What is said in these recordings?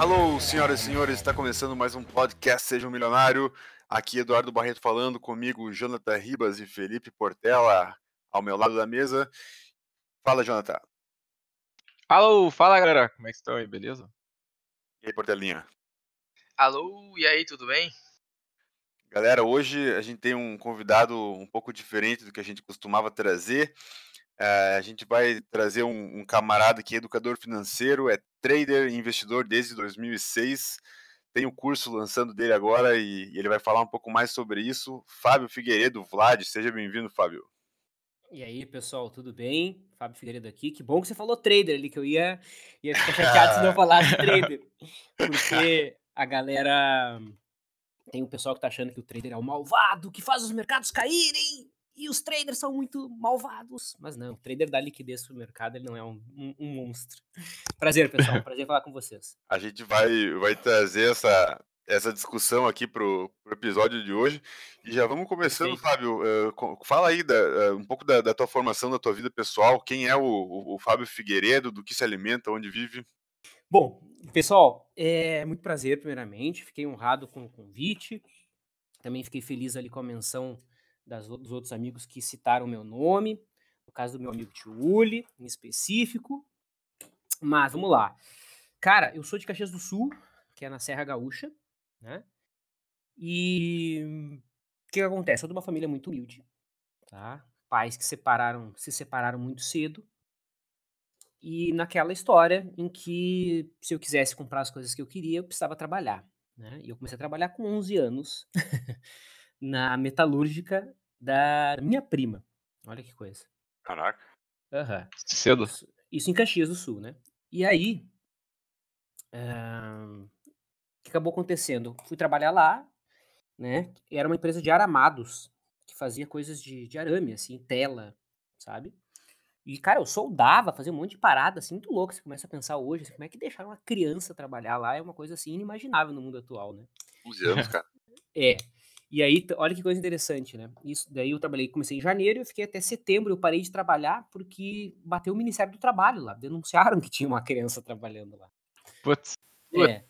Alô, senhoras e senhores, está começando mais um podcast Seja um Milionário. Aqui Eduardo Barreto falando comigo, Jonathan Ribas e Felipe Portela ao meu lado da mesa. Fala, Jonathan. Alô, fala galera, como é que estão aí, beleza? E aí, Portelinha? Alô, e aí, tudo bem? Galera, hoje a gente tem um convidado um pouco diferente do que a gente costumava trazer. Uh, a gente vai trazer um, um, camarada que é educador financeiro, é trader e investidor desde 2006. Tem o um curso lançando dele agora e, e, ele vai falar um pouco mais sobre isso. Fábio Figueiredo, Vlad, seja bem-vindo, Fábio. E aí, pessoal, tudo bem? Fábio Figueiredo aqui. Que bom que você falou trader ali, que eu ia, ia ficar chateado se não falasse trader. Porque a galera. Tem um pessoal que tá achando que o trader é o malvado, que faz os mercados caírem e os traders são muito malvados. Mas não, o trader dá liquidez pro mercado, ele não é um, um, um monstro. Prazer, pessoal, prazer falar com vocês. A gente vai, vai trazer essa, essa discussão aqui pro, pro episódio de hoje. E já vamos começando, Sim. Fábio. Uh, fala aí da, uh, um pouco da, da, tua formação, da tua vida pessoal. Quem é o, o, o, Fábio Figueiredo, do que se alimenta, onde vive? Bom, pessoal, é muito prazer, primeiramente. Fiquei honrado com o convite. Também fiquei feliz ali com a menção das, dos outros amigos que citaram meu nome, no caso do meu amigo Tio Uli, em específico. Mas vamos lá. Cara, eu sou de Caxias do Sul, que é na Serra Gaúcha, né? E o que, que acontece? Sou de uma família muito humilde, tá? Pais que separaram, se separaram muito cedo. E naquela história em que se eu quisesse comprar as coisas que eu queria, eu precisava trabalhar, né? E eu comecei a trabalhar com 11 anos na metalúrgica da minha prima. Olha que coisa. Caraca. Uhum. Cedo. Isso, isso, em Caxias do Sul, né? E aí, uh, o que acabou acontecendo? Fui trabalhar lá, né? Era uma empresa de aramados, que fazia coisas de, de arame, assim, tela, sabe? E, cara, eu soldava, fazia um monte de parada, assim, muito louco. Você começa a pensar hoje, assim, como é que deixaram uma criança trabalhar lá? É uma coisa, assim, inimaginável no mundo atual, né? 11 anos, cara. É. E aí, olha que coisa interessante, né? Isso, daí eu trabalhei, comecei em janeiro e eu fiquei até setembro. Eu parei de trabalhar porque bateu o Ministério do Trabalho lá. Denunciaram que tinha uma criança trabalhando lá. Putz. É.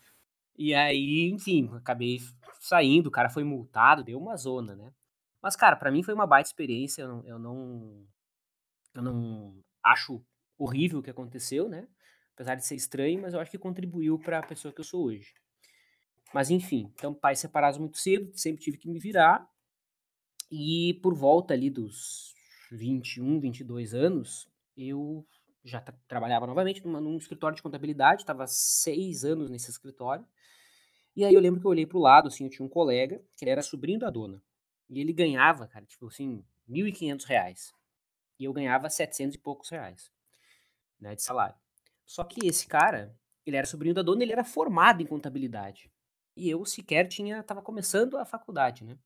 E aí, enfim, acabei saindo, o cara foi multado, deu uma zona, né? Mas, cara, para mim foi uma baita experiência. Eu não, eu não, eu não acho horrível o que aconteceu, né? Apesar de ser estranho, mas eu acho que contribuiu para a pessoa que eu sou hoje. Mas enfim, então pais separados muito cedo, sempre tive que me virar. E por volta ali dos 21, 22 anos, eu já trabalhava novamente numa, num escritório de contabilidade, estava seis anos nesse escritório. E aí eu lembro que eu olhei para o lado, assim, eu tinha um colega, que ele era sobrinho da dona. E ele ganhava, cara, tipo assim, 1.500 reais. E eu ganhava 700 e poucos reais, né, de salário. Só que esse cara, ele era sobrinho da dona, ele era formado em contabilidade. E eu sequer tinha, tava começando a faculdade, né?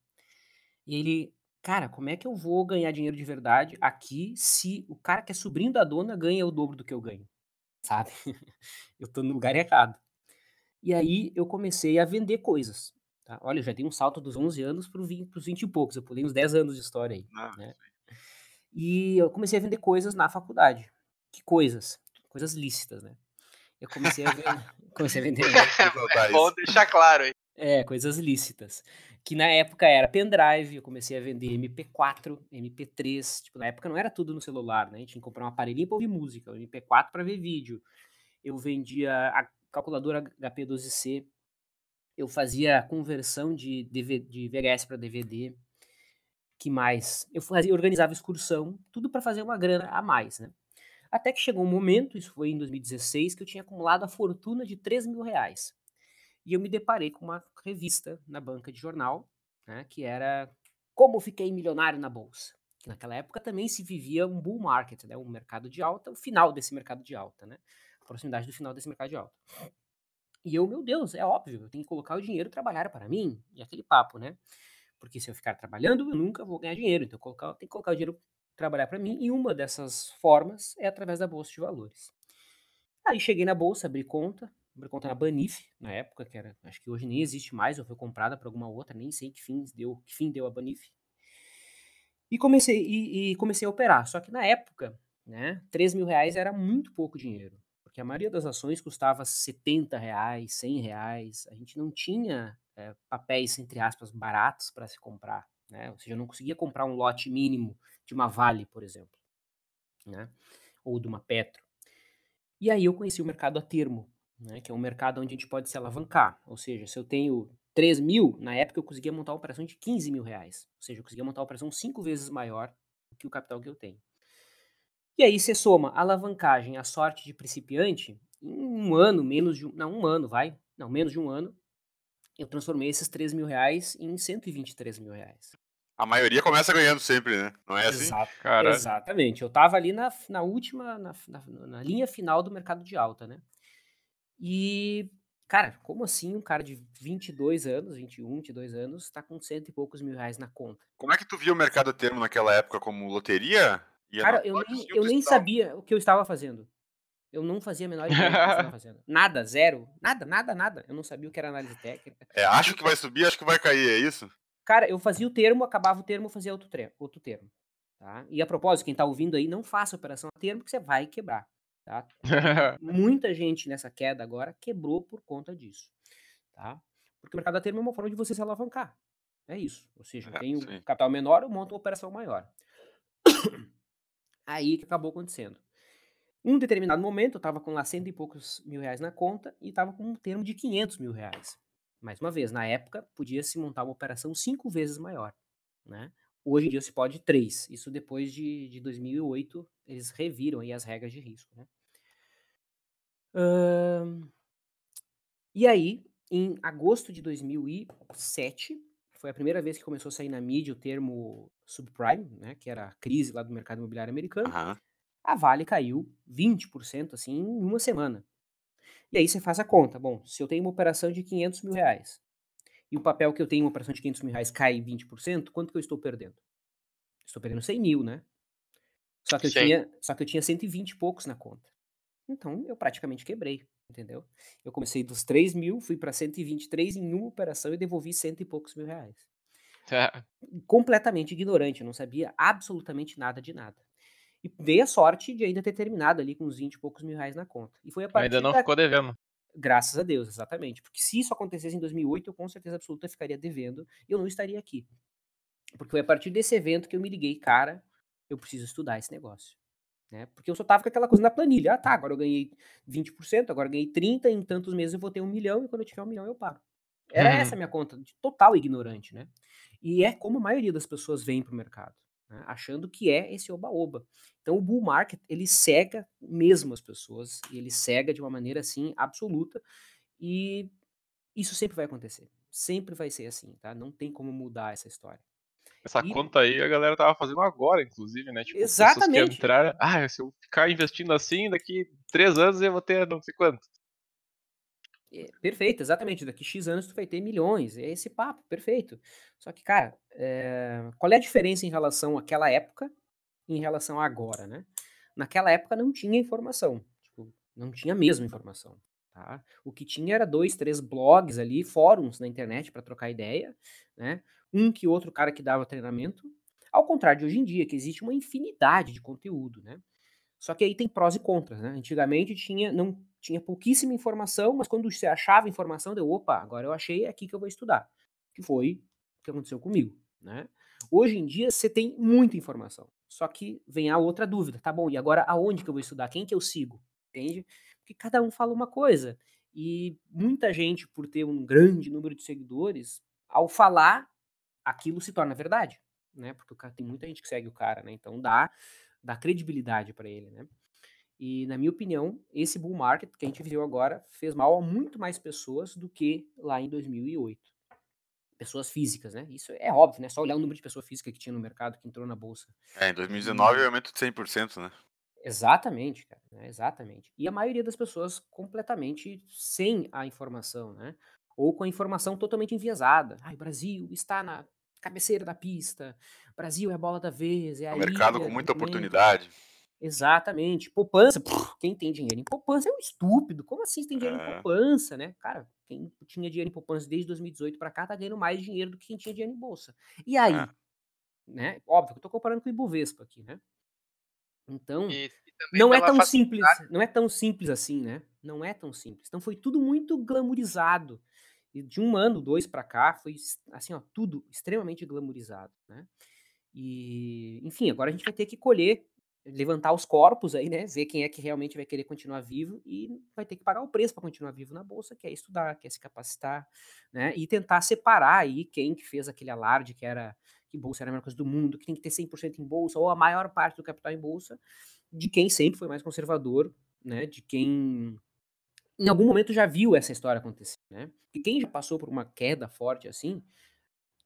E ele, cara, como é que eu vou ganhar dinheiro de verdade aqui se o cara que é sobrinho da dona ganha o dobro do que eu ganho? Sabe? eu tô no lugar errado. E aí eu comecei a vender coisas. Tá? Olha, eu já dei um salto dos 11 anos para os 20, 20 e poucos. Eu pulei uns 10 anos de história aí. Ah, né? E eu comecei a vender coisas na faculdade. Que coisas? Coisas lícitas, né? Eu comecei a vender. comecei a vender. é bom deixar claro aí. É, coisas lícitas. Que na época era pendrive, eu comecei a vender MP4, MP3. Tipo, na época não era tudo no celular, né? A gente tinha que comprar um aparelhinho para ouvir música, um MP4 para ver vídeo. Eu vendia a calculadora HP12C. Eu fazia conversão de, DVD, de VHS para DVD. Que mais? Eu fazia, organizava excursão, tudo para fazer uma grana a mais, né? Até que chegou um momento, isso foi em 2016, que eu tinha acumulado a fortuna de 3 mil reais. E eu me deparei com uma revista na banca de jornal, né, que era Como Fiquei Milionário na Bolsa. Naquela época também se vivia um bull market, né, um mercado de alta, o final desse mercado de alta, né, a proximidade do final desse mercado de alta. E eu, meu Deus, é óbvio, eu tenho que colocar o dinheiro trabalhar para mim, e aquele papo, né? Porque se eu ficar trabalhando, eu nunca vou ganhar dinheiro, então eu tenho que colocar o dinheiro trabalhar para mim, e uma dessas formas é através da bolsa de valores. Aí cheguei na bolsa, abri conta, abri conta na Banif, na época, que era, acho que hoje nem existe mais, ou foi comprada por alguma outra, nem sei que fim deu, que fim deu a Banif. E comecei, e, e comecei a operar, só que na época, né, 3 mil reais era muito pouco dinheiro, porque a maioria das ações custava 70 reais, 100 reais. A gente não tinha é, papéis, entre aspas, baratos para se comprar. Né? Ou seja, eu não conseguia comprar um lote mínimo de uma Vale, por exemplo, né? ou de uma Petro. E aí eu conheci o mercado a termo, né? que é um mercado onde a gente pode se alavancar. Ou seja, se eu tenho 3 mil, na época eu conseguia montar uma operação de 15 mil reais. Ou seja, eu conseguia montar uma operação cinco vezes maior do que o capital que eu tenho. E aí você soma a alavancagem, a sorte de principiante, em um ano, menos de um, não, um ano, vai, não, menos de um ano, eu transformei esses 3 mil reais em 123 mil reais. A maioria começa ganhando sempre, né? Não é assim? Exato, Exatamente. Eu tava ali na, na última, na, na, na, linha final do mercado de alta, né? E, cara, como assim um cara de 22 anos, 21, 22 anos, tá com cento e poucos mil reais na conta? Como é que tu via o mercado a termo naquela época como loteria? Ia cara, eu nem, eu nem sabia o que eu estava fazendo. Eu não fazia a menor ideia do que eu estava fazendo. Nada, zero. Nada, nada, nada. Eu não sabia o que era análise técnica. É, acho que vai subir, acho que vai cair, é isso? Cara, eu fazia o termo, acabava o termo, fazia outro, outro termo. Tá? E a propósito, quem está ouvindo aí, não faça operação a termo, porque você vai quebrar. Tá? Muita gente nessa queda agora quebrou por conta disso. Tá? Porque o mercado a termo é uma forma de você se alavancar. É isso. Ou seja, eu é, tenho um capital menor, eu monto uma operação maior. Aí que acabou acontecendo. Um determinado momento, eu estava com lá cento e poucos mil reais na conta e estava com um termo de 500 mil reais. Mais uma vez, na época, podia-se montar uma operação cinco vezes maior. Né? Hoje em dia se pode três. Isso depois de, de 2008, eles reviram aí as regras de risco. Né? Uh, e aí, em agosto de 2007, foi a primeira vez que começou a sair na mídia o termo subprime, né, que era a crise lá do mercado imobiliário americano. Uhum a Vale caiu 20% assim em uma semana. E aí você faz a conta. Bom, se eu tenho uma operação de 500 mil reais e o papel que eu tenho, uma operação de 500 mil reais, cai 20%, quanto que eu estou perdendo? Estou perdendo 100 mil, né? Só que, eu tinha, só que eu tinha 120 e poucos na conta. Então, eu praticamente quebrei, entendeu? Eu comecei dos 3 mil, fui para 123 em uma operação e devolvi cento e poucos mil reais. Completamente ignorante, eu não sabia absolutamente nada de nada. E dei a sorte de ainda ter terminado ali com uns 20 e poucos mil reais na conta. E foi a partir Ainda não da... ficou devendo. Graças a Deus, exatamente. Porque se isso acontecesse em 2008, eu com certeza absoluta ficaria devendo e eu não estaria aqui. Porque foi a partir desse evento que eu me liguei, cara, eu preciso estudar esse negócio. Né? Porque eu só tava com aquela coisa na planilha. Ah, tá, agora eu ganhei 20%, agora eu ganhei 30%, em tantos meses eu vou ter um milhão e quando eu tiver um milhão eu paro. Era uhum. essa a minha conta, de total ignorante, né? E é como a maioria das pessoas vem pro mercado né, achando que é esse oba-oba. Então o bull market, ele cega mesmo as pessoas, e ele cega de uma maneira assim absoluta, e isso sempre vai acontecer. Sempre vai ser assim, tá? Não tem como mudar essa história. Essa e... conta aí a galera tava fazendo agora, inclusive, né? Tipo, Exatamente. Que entraram, ah, se eu ficar investindo assim, daqui três anos eu vou ter não sei quanto. É, perfeito, exatamente. Daqui X anos tu vai ter milhões. É esse papo, perfeito. Só que, cara, é... qual é a diferença em relação àquela época em relação a agora, né? Naquela época não tinha informação. Tipo, não tinha mesmo informação. Tá? O que tinha era dois, três blogs ali, fóruns na internet para trocar ideia, né? Um que outro cara que dava treinamento. Ao contrário de hoje em dia, que existe uma infinidade de conteúdo, né? Só que aí tem prós e contras, né? Antigamente tinha, não tinha pouquíssima informação, mas quando você achava informação, deu, opa, agora eu achei é aqui que eu vou estudar. Que foi o que aconteceu comigo, né? Hoje em dia você tem muita informação. Só que vem a outra dúvida, tá bom, e agora aonde que eu vou estudar? Quem que eu sigo? Entende? Porque cada um fala uma coisa. E muita gente, por ter um grande número de seguidores, ao falar, aquilo se torna verdade, né? Porque tem muita gente que segue o cara, né? Então dá dá credibilidade para ele, né? E, na minha opinião, esse bull market que a gente viveu agora fez mal a muito mais pessoas do que lá em 2008. Pessoas físicas, né? Isso é óbvio, né? Só olhar o número de pessoas físicas que tinha no mercado, que entrou na bolsa. É, em 2019 e... aumento de 100%, né? Exatamente, cara. Né? Exatamente. E a maioria das pessoas completamente sem a informação, né? Ou com a informação totalmente enviesada. Ai, o Brasil está na cabeceira da pista. Brasil é a bola da vez. É, é um mercado com muita oportunidade. Exatamente. Poupança, quem tem dinheiro em poupança é um estúpido. Como assim você tem dinheiro é. em poupança, né? Cara, quem tinha dinheiro em poupança desde 2018 para cá tá ganhando mais dinheiro do que quem tinha dinheiro em bolsa. E aí? É. Né? Óbvio que eu tô comparando com o Ibovespa aqui, né? Então, E, e não é tão facilidade. simples, não é tão simples assim, né? Não é tão simples. Então foi tudo muito glamourizado. E de um ano, dois pra cá, foi assim, ó, tudo extremamente glamourizado, né? E, enfim, agora a gente vai ter que colher, levantar os corpos aí, né? Ver quem é que realmente vai querer continuar vivo e vai ter que pagar o preço para continuar vivo na bolsa, que é estudar, que é se capacitar, né? E tentar separar aí quem que fez aquele alarde que era que bolsa era a melhor coisa do mundo, que tem que ter 100% em bolsa ou a maior parte do capital em bolsa, de quem sempre foi mais conservador, né? De quem em algum momento já viu essa história acontecer, né? E quem já passou por uma queda forte assim,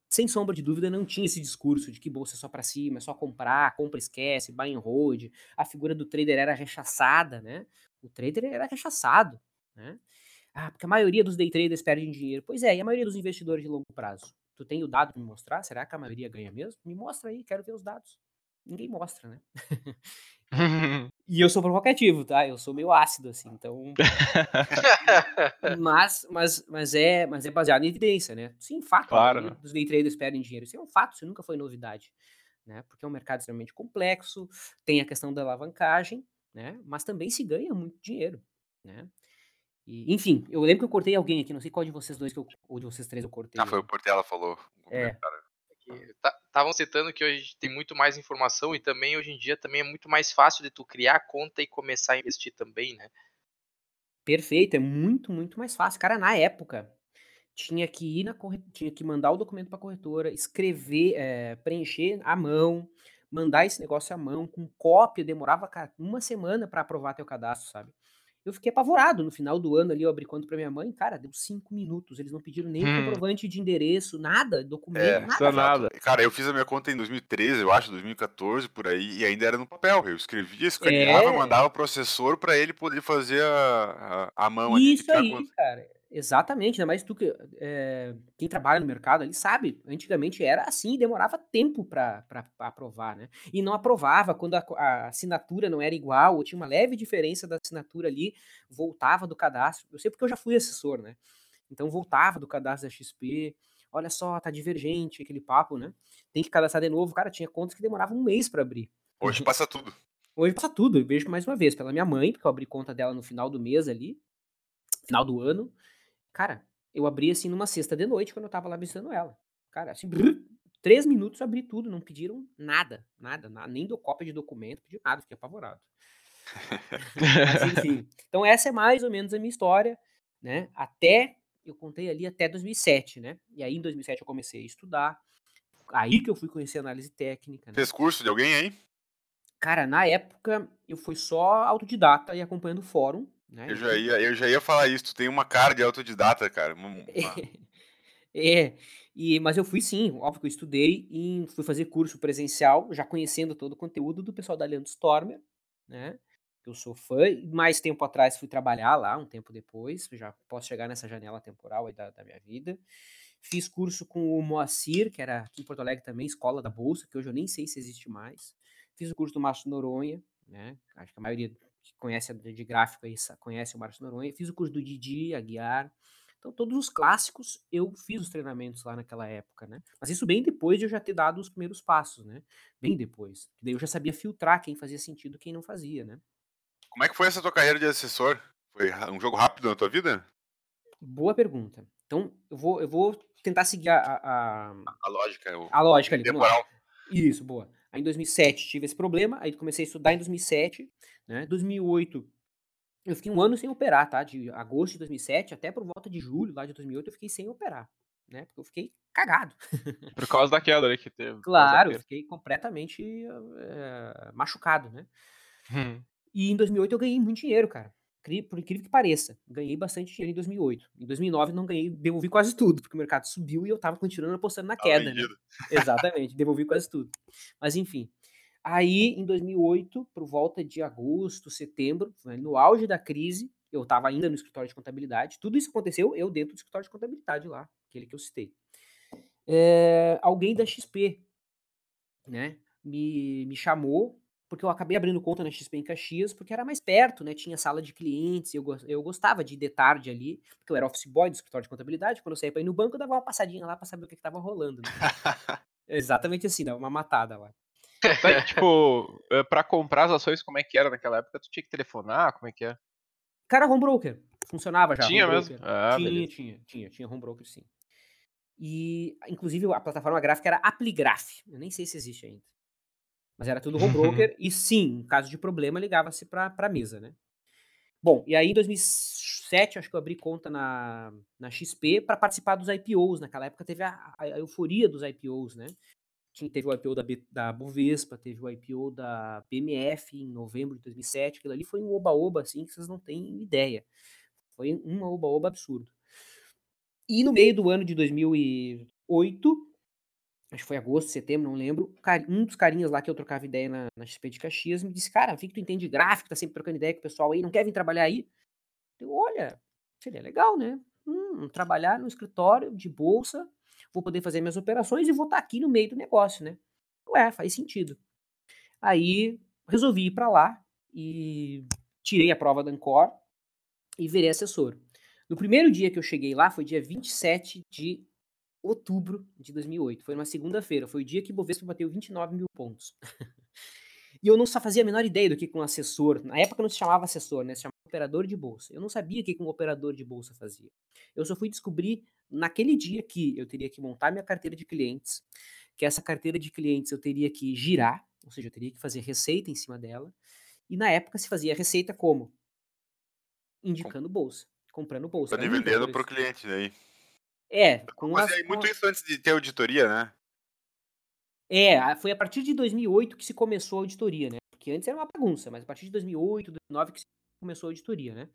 sem sombra de dúvida, não tinha esse discurso de que bolsa é só para cima, é só comprar, compra, esquece, buy and hold. A figura do trader era rechaçada, né? O trader era rechaçado, né? Ah, porque a maioria dos day traders perdem dinheiro. Pois é, e a maioria dos investidores de longo prazo? Tu tem o dado para me mostrar? Será que a maioria ganha mesmo? Me mostra aí, quero ver os dados. Ninguém mostra, né? E eu sou provocativo, tá? Eu sou meio ácido, assim, então. mas, mas, mas, é, mas é baseado em evidência, né? Sim, fato. a Claro. maioria Dos day traders perdem dinheiro. Isso é um fato, isso nunca foi novidade. Né? Porque é um mercado extremamente complexo, tem a questão da alavancagem, né? Mas também se ganha muito dinheiro, né? E, enfim, eu lembro que eu cortei alguém aqui, não sei qual de vocês dois que eu, ou de vocês três eu cortei. Ah, foi o Portela falou. um É. comentário. Estavam citando que hoje tem muito mais informação e também hoje em dia também é muito mais fácil de tu criar conta e começar a investir também, né? Perfeito, é muito, muito mais fácil. Cara, na época, tinha que ir na corre... tinha que mandar o documento para corretora, escrever, eh, preencher à mão, mandar esse negócio à mão, com cópia, demorava cara, uma semana para aprovar teu cadastro, sabe? Eu fiquei apavorado. No final do ano ali, eu abri conta pra minha mãe, cara, deu cinco minutos. Eles não pediram nem Hum. comprovante de endereço, nada, documento, É, nada. Isso nada. Cara, eu fiz a minha conta em 2013, eu acho, 2014, por aí, e ainda era no papel. Eu escrevia, escaneava, É. mandava o processor pra ele poder fazer a, a, a mão ali. Isso criar a aí, cara. Exatamente, ainda mais tu que. é, quem trabalha no mercado ali sabe. Antigamente era assim, demorava tempo pra aprovar, né? E não aprovava quando a, a assinatura não era igual, ou tinha uma leve diferença da assinatura ali, voltava do cadastro. Eu sei porque eu já fui assessor, né? Então voltava do cadastro da XP. Olha só, tá divergente aquele papo, né? Tem que cadastrar de novo. Cara, tinha contas que demoravam um mês pra abrir. Hoje passa tudo. Hoje passa tudo, eu vejo mais uma vez pela minha mãe, porque eu abri conta dela no final do mês ali, final do ano. Cara, eu abri assim numa sexta de noite quando eu tava lá visitando ela. Cara, assim, brrr, três minutos abri tudo, não pediram nada, nada, nada nem deu cópia de documento, pediu nada, fiquei apavorado. Mas enfim, então essa é mais ou menos a minha história, né? Até, eu contei ali até 2007, né? E aí em 2007 eu comecei a estudar, aí que eu fui conhecer análise técnica, né? Fez curso de alguém aí? Cara, na época eu fui só autodidata e acompanhando o fórum, né? Eu já ia, eu já ia falar isso. Tu tem uma cara de autodidata, cara. É, e, mas eu fui sim, óbvio que eu estudei e fui fazer curso presencial, já conhecendo todo o conteúdo do pessoal da Leandro Stormer, né? Que eu sou fã, mais tempo atrás fui trabalhar lá, um tempo depois, já posso chegar nessa janela temporal aí da, da minha vida. Fiz curso com o Moacir, que era aqui em Porto Alegre também, Escola da Bolsa, que hoje eu nem sei se existe mais. Fiz o curso do Márcio Noronha, né? Acho que a maioria que conhece de de gráfico aí conhece o Márcio Noronha. Fiz o curso do Didi, Aguiar. Então, todos os clássicos eu fiz os treinamentos lá naquela época, né? Mas isso bem depois de eu já ter dado os primeiros passos, né? Bem depois. Daí eu já sabia filtrar quem fazia sentido e quem não fazia, né? Como é que foi essa tua carreira de assessor? Foi um jogo rápido na tua vida? Boa pergunta. Então, eu vou, eu vou tentar seguir a, a, a- A lógica, o a lógica ali. Temporal. Isso, boa. Aí em 2007 tive esse problema, aí comecei a estudar em 2007, né? 2008 eu fiquei um ano sem operar, tá? De agosto de 2007 até por volta de julho lá de 2008 eu fiquei sem operar, né? Porque eu fiquei cagado. Por causa da queda ali que teve. Claro, eu fiquei completamente eh, machucado, né? Hum. E em 2008 eu ganhei muito dinheiro, cara. Por incrível que pareça. Ganhei bastante dinheiro em 2008. Em 2009 não ganhei, devolvi quase tudo, porque o mercado subiu e eu tava continuando apostando na queda, né? Exatamente, devolvi quase tudo. Mas enfim. Aí, em 2008, por volta de agosto, setembro, né, no auge da crise, eu estava ainda no escritório de contabilidade. Tudo isso aconteceu eu dentro do escritório de contabilidade lá, aquele que eu citei. É, alguém da XP, né, me, me chamou, porque eu acabei abrindo conta na XP em Caxias, porque era mais perto, né, tinha sala de clientes, eu, eu gostava de ir de tarde ali, porque eu era office boy do escritório de contabilidade, quando eu saía para ir no banco, eu dava uma passadinha lá para saber o que estava rolando, né? Exatamente assim, dava uma matada lá. Tipo, eh, pra comprar as ações, como é que era naquela época? Tu tinha que telefonar? Como é que é? Cara, home broker. Funcionava já. Tinha mesmo? broker. Ah, tinha, beleza. tinha, tinha, tinha home broker sim. E, inclusive, a plataforma gráfica era Apligraph. Eu nem sei se existe ainda. Mas era tudo home broker. e sim, em caso de problema, ligava-se pra, pra mesa, né? Bom, e aí em 2007, acho que eu abri conta na, na XP para participar dos IPOs. Naquela época teve a, a euforia dos IPOs, né? Tinha, teve o IPO da, B- da Bovespa, teve o IPO da BMF em novembro de 2007. Aquilo ali foi um oba-oba, assim, que vocês não têm ideia. Foi um oba-oba absurdo. E no meio do ano de 2008, acho que foi agosto, setembro, não lembro, um dos carinhas lá que eu trocava ideia na, na XP de Caxias me disse, cara, vi que tu entende gráfico, tá sempre trocando ideia com o pessoal aí, não quer vir trabalhar aí? Eu, olha, seria legal, né? Hum, trabalhar no escritório de bolsa, vou poder fazer minhas operações e vou estar aqui no meio do negócio, né? Ué, faz sentido. Aí resolvi ir para lá e tirei a prova da Ancor e virei assessor. No primeiro dia que eu cheguei lá, foi dia 27 de outubro de 2008. Foi uma segunda-feira. Foi o dia que o Bovespa bateu 29 mil pontos. e eu não só fazia a menor ideia do que um assessor. Na época não se chamava assessor, né? Se chamava operador de bolsa. Eu não sabia o que um operador de bolsa fazia. Eu só fui descobrir naquele dia que eu teria que montar minha carteira de clientes, que essa carteira de clientes eu teria que girar, ou seja, eu teria que fazer receita em cima dela. E na época se fazia receita como? Indicando bolsa, comprando bolsa. Vendendo pro isso. cliente daí. É, com Mas as, com muito isso antes de ter auditoria, né? É, foi a partir de 2008 que se começou a auditoria, né? Porque antes era uma bagunça, mas a partir de 2008, 2009 que se começou a auditoria, né?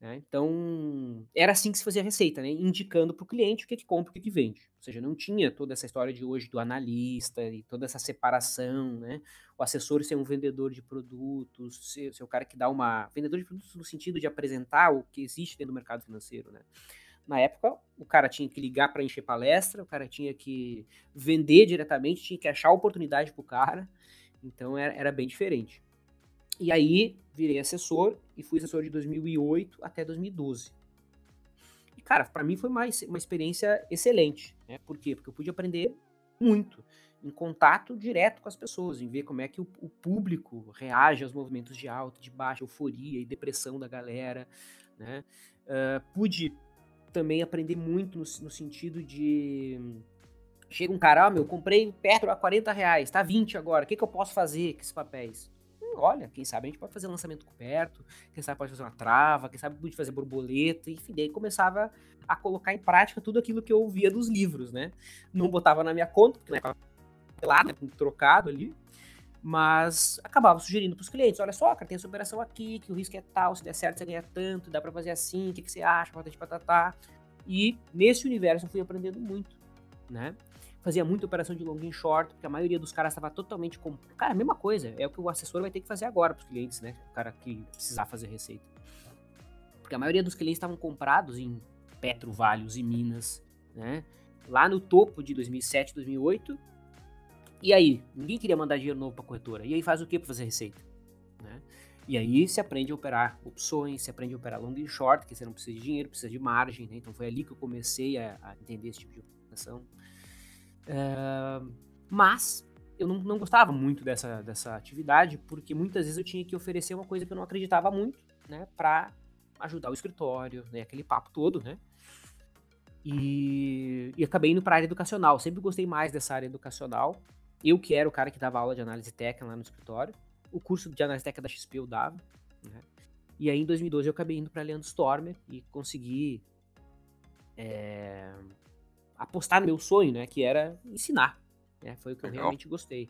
Né, Então, era assim que se fazia a receita, né? Indicando para o cliente o que, que compra e o que, que vende. Ou seja, não tinha toda essa história de hoje do analista e toda essa separação, né? O assessor ser um vendedor de produtos, ser, ser o cara que dá uma. Vendedor de produtos no sentido de apresentar o que existe dentro do mercado financeiro, né? Na época, o cara tinha que ligar para encher palestra, o cara tinha que vender diretamente, tinha que achar oportunidade pro cara. Então era, era bem diferente. E aí virei assessor e fui assessor de 2008 até 2012. E cara, para mim foi uma, uma experiência excelente, né? Por quê? Porque eu pude aprender muito em contato direto com as pessoas, em ver como é que o, o público reage aos movimentos de alta, de baixa, euforia e depressão da galera, né? Ah, pude também aprender muito no, no sentido de chega um cara, ah, meu, comprei Petro a 40 reais, tá 20 agora, o que, que eu posso fazer com esses papéis? Hum, olha, quem sabe a gente pode fazer lançamento coberto, quem sabe pode fazer uma trava, quem sabe pode fazer borboleta, enfim, daí começava a colocar em prática tudo aquilo que eu ouvia dos livros, né? Não botava na minha conta, porque na época lá, né, trocado ali, mas acabava sugerindo para os clientes, olha só, cara, tem essa operação aqui, que o risco é tal, se der certo você ganha tanto, dá para fazer assim, o que, que você acha, patati patatá. E nesse universo eu fui aprendendo muito, né? Fazia muita operação de long e short, porque a maioria dos caras estava totalmente com. Cara, a mesma coisa, é o que o assessor vai ter que fazer agora para os clientes, né? O cara que precisar fazer receita. Porque a maioria dos clientes estavam comprados em Petro, Valios e Minas, né? Lá no topo de 2007, 2008. E aí, ninguém queria mandar dinheiro novo para corretora. E aí faz o que para fazer receita? Né? E aí se aprende a operar opções, se aprende a operar long e short, que você não precisa de dinheiro, precisa de margem, né? Então foi ali que eu comecei a, a entender esse tipo de operação. É, mas eu não, não gostava muito dessa, dessa atividade, porque muitas vezes eu tinha que oferecer uma coisa que eu não acreditava muito, né? Pra ajudar o escritório, né? Aquele papo todo, né? E, e acabei indo para a área educacional. Sempre gostei mais dessa área educacional. Eu que era o cara que dava aula de análise técnica lá no escritório. O curso de análise técnica da XP eu dava. Né? E aí em 2012 eu acabei indo para Leandro Stormer e consegui é, apostar no meu sonho, né? Que era ensinar. Né? Foi o que eu Legal. realmente gostei.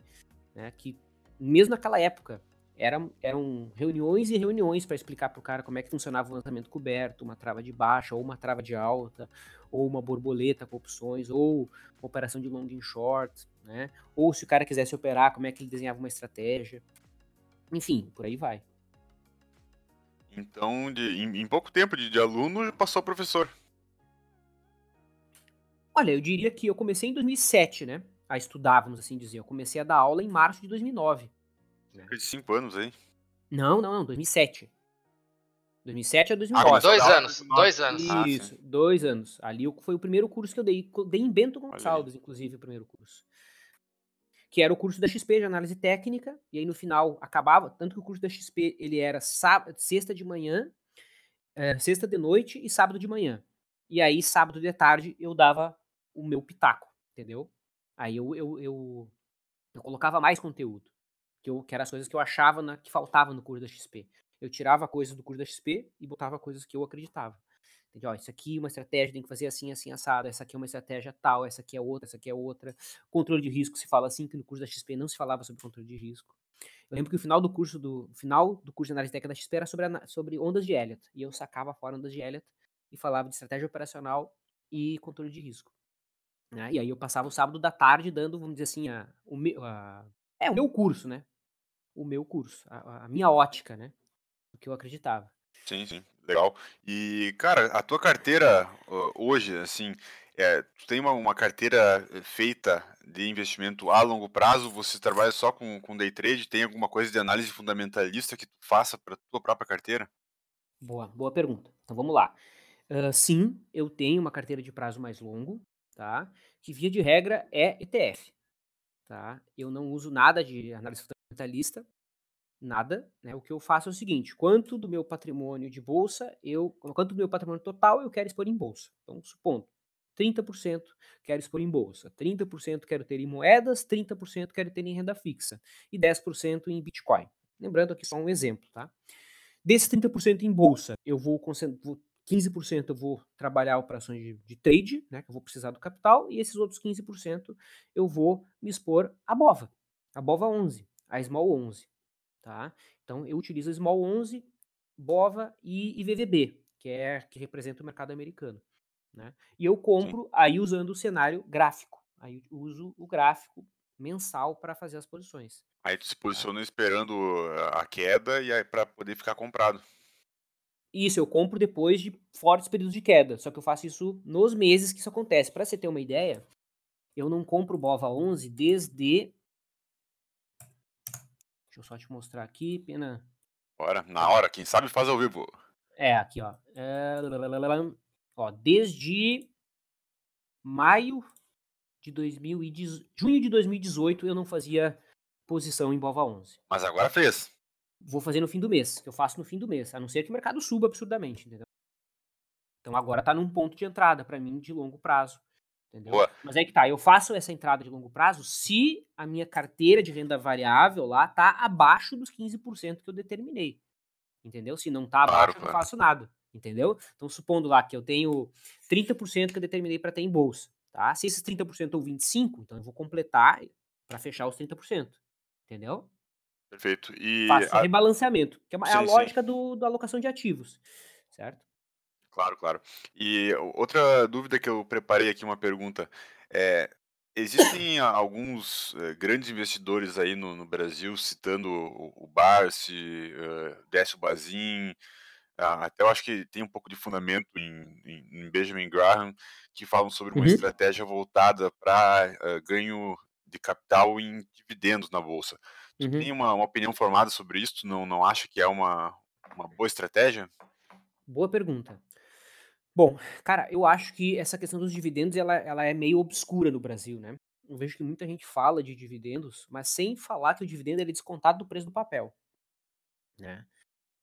Né? Que mesmo naquela época eram, eram reuniões e reuniões para explicar para o cara como é que funcionava o lançamento coberto, uma trava de baixa ou uma trava de alta, ou uma borboleta com opções, ou uma operação de long and short, né? Ou se o cara quisesse operar, como é que ele desenhava uma estratégia. Enfim, por aí vai. Então, de- em, em pouco tempo de, de aluno, passou a professor. Olha, eu diria que eu comecei em 2007, né? A estudar, vamos assim dizer. Eu comecei a dar aula em março de 2009. Cerca de cinco anos aí. Não, não, não, 2007. 2007 a Ah, 2009. começou Dois anos, em 2009. dois anos. Ah. Isso, dois anos. Ali foi o primeiro curso que eu dei. Dei em Bento Gonçalves, inclusive, o primeiro curso. Que era o curso da XP de análise técnica, e aí no final acabava, tanto que o curso da XP ele era sábado, sexta de manhã, é, sexta de noite e sábado de manhã. E aí sábado de tarde eu dava o meu pitaco, entendeu? Aí eu, eu, eu, eu colocava mais conteúdo, que, eu, que eram as coisas que eu achava na, que faltava no curso da XP. Eu tirava coisas do curso da XP e botava coisas que eu acreditava. Entendeu? Ó, isso aqui é uma estratégia, tem que fazer assim, assim, assado. Essa aqui é uma estratégia tal, essa aqui é outra, essa aqui é outra. Controle de risco se fala assim, que no curso da XP não se falava sobre controle de risco. Eu lembro que o final do curso do final do curso de análise técnica da XP era sobre, sobre ondas de Elliott. E eu sacava fora ondas de Elliott e falava de estratégia operacional e controle de risco. Né? E aí eu passava o sábado da tarde dando, vamos dizer assim, a, o, meu, a, é, o meu curso, né? O meu curso, a, a minha ótica, né? O que eu acreditava. Sim, sim. Legal. E, cara, a tua carteira hoje, assim, é, tu tem uma, uma carteira eh, feita de investimento a longo prazo? Você trabalha só com, com day trade? Tem alguma coisa de análise fundamentalista que tu faça para tua própria carteira? Boa, boa pergunta. Então vamos lá. Uh, sim, eu tenho uma carteira de prazo mais longo, tá? Que via de regra é ETF, tá? Eu não uso nada de análise fundamentalista, nada, né? O que eu faço é o seguinte: quanto do meu patrimônio de bolsa, eu, quanto do meu patrimônio total eu quero expor em bolsa. Então, supondo, 30% quero expor em bolsa, 30% quero ter em moedas, 30% quero ter em renda fixa e 10% em Bitcoin. Lembrando aqui só um exemplo, tá? Desses 30% em bolsa, eu vou, vou 15% eu vou trabalhar operações de, de, trade, né, que eu vou precisar do capital, e esses outros 15% eu vou me expor à BOVA, a BOVA 11, a Small 11, tá? Então eu utilizo Small 11, BOVA e IVVB, que é que representa o mercado americano, né? E eu compro Sim. aí usando o cenário gráfico, aí uso o gráfico mensal para fazer as posições. Aí tu se tá? posiciona tá? esperando a queda e aí para poder ficar comprado. Isso, eu compro depois de fortes períodos de queda. Só que eu faço isso nos meses que isso acontece. Para você ter uma ideia, eu não compro BOVA 11 desde. Deixa eu só te mostrar aqui, pena. Bora, na hora, quem sabe faz ao vivo. É, aqui, ó. É... Ó, desde maio de 2018, junho de 2018 eu não fazia posição em BOVA 11. Mas agora fez vou fazer no fim do mês, que eu faço no fim do mês, a não ser que o mercado suba absurdamente, entendeu? Então agora tá num ponto de entrada para mim de longo prazo, entendeu? Boa. Mas aí que tá, eu faço essa entrada de longo prazo se a minha carteira de renda variável lá tá abaixo dos 15% que eu determinei. Entendeu? Se não tá abaixo, claro, eu não faço nada, entendeu? Então supondo lá que eu tenho 30% que eu determinei para ter em bolsa, tá? Se esses 30% ou 25, então eu vou completar para fechar os 30%, entendeu? Perfeito. E Faço a... rebalanceamento, que é, uma, sim, é a lógica do, da alocação de ativos, certo? Claro, claro. E outra dúvida que eu preparei aqui, uma pergunta, é, existem alguns uh, grandes investidores aí no, no Brasil, citando o, o Barsi, uh, Décio Bazin, uh, até eu acho que tem um pouco de fundamento em, em, em Benjamin Graham, que falam sobre uma uhum. estratégia voltada para uh, ganho de capital em dividendos na Bolsa. Tu uhum. tem uma, uma, opinião formada sobre isso? Não, não acha que é uma, uma boa estratégia? Boa pergunta. Bom, cara, eu acho que essa questão dos dividendos ela, ela é meio obscura no Brasil, né? Eu vejo que muita gente fala de dividendos, mas sem falar que o dividendo é descontado do preço do papel, né?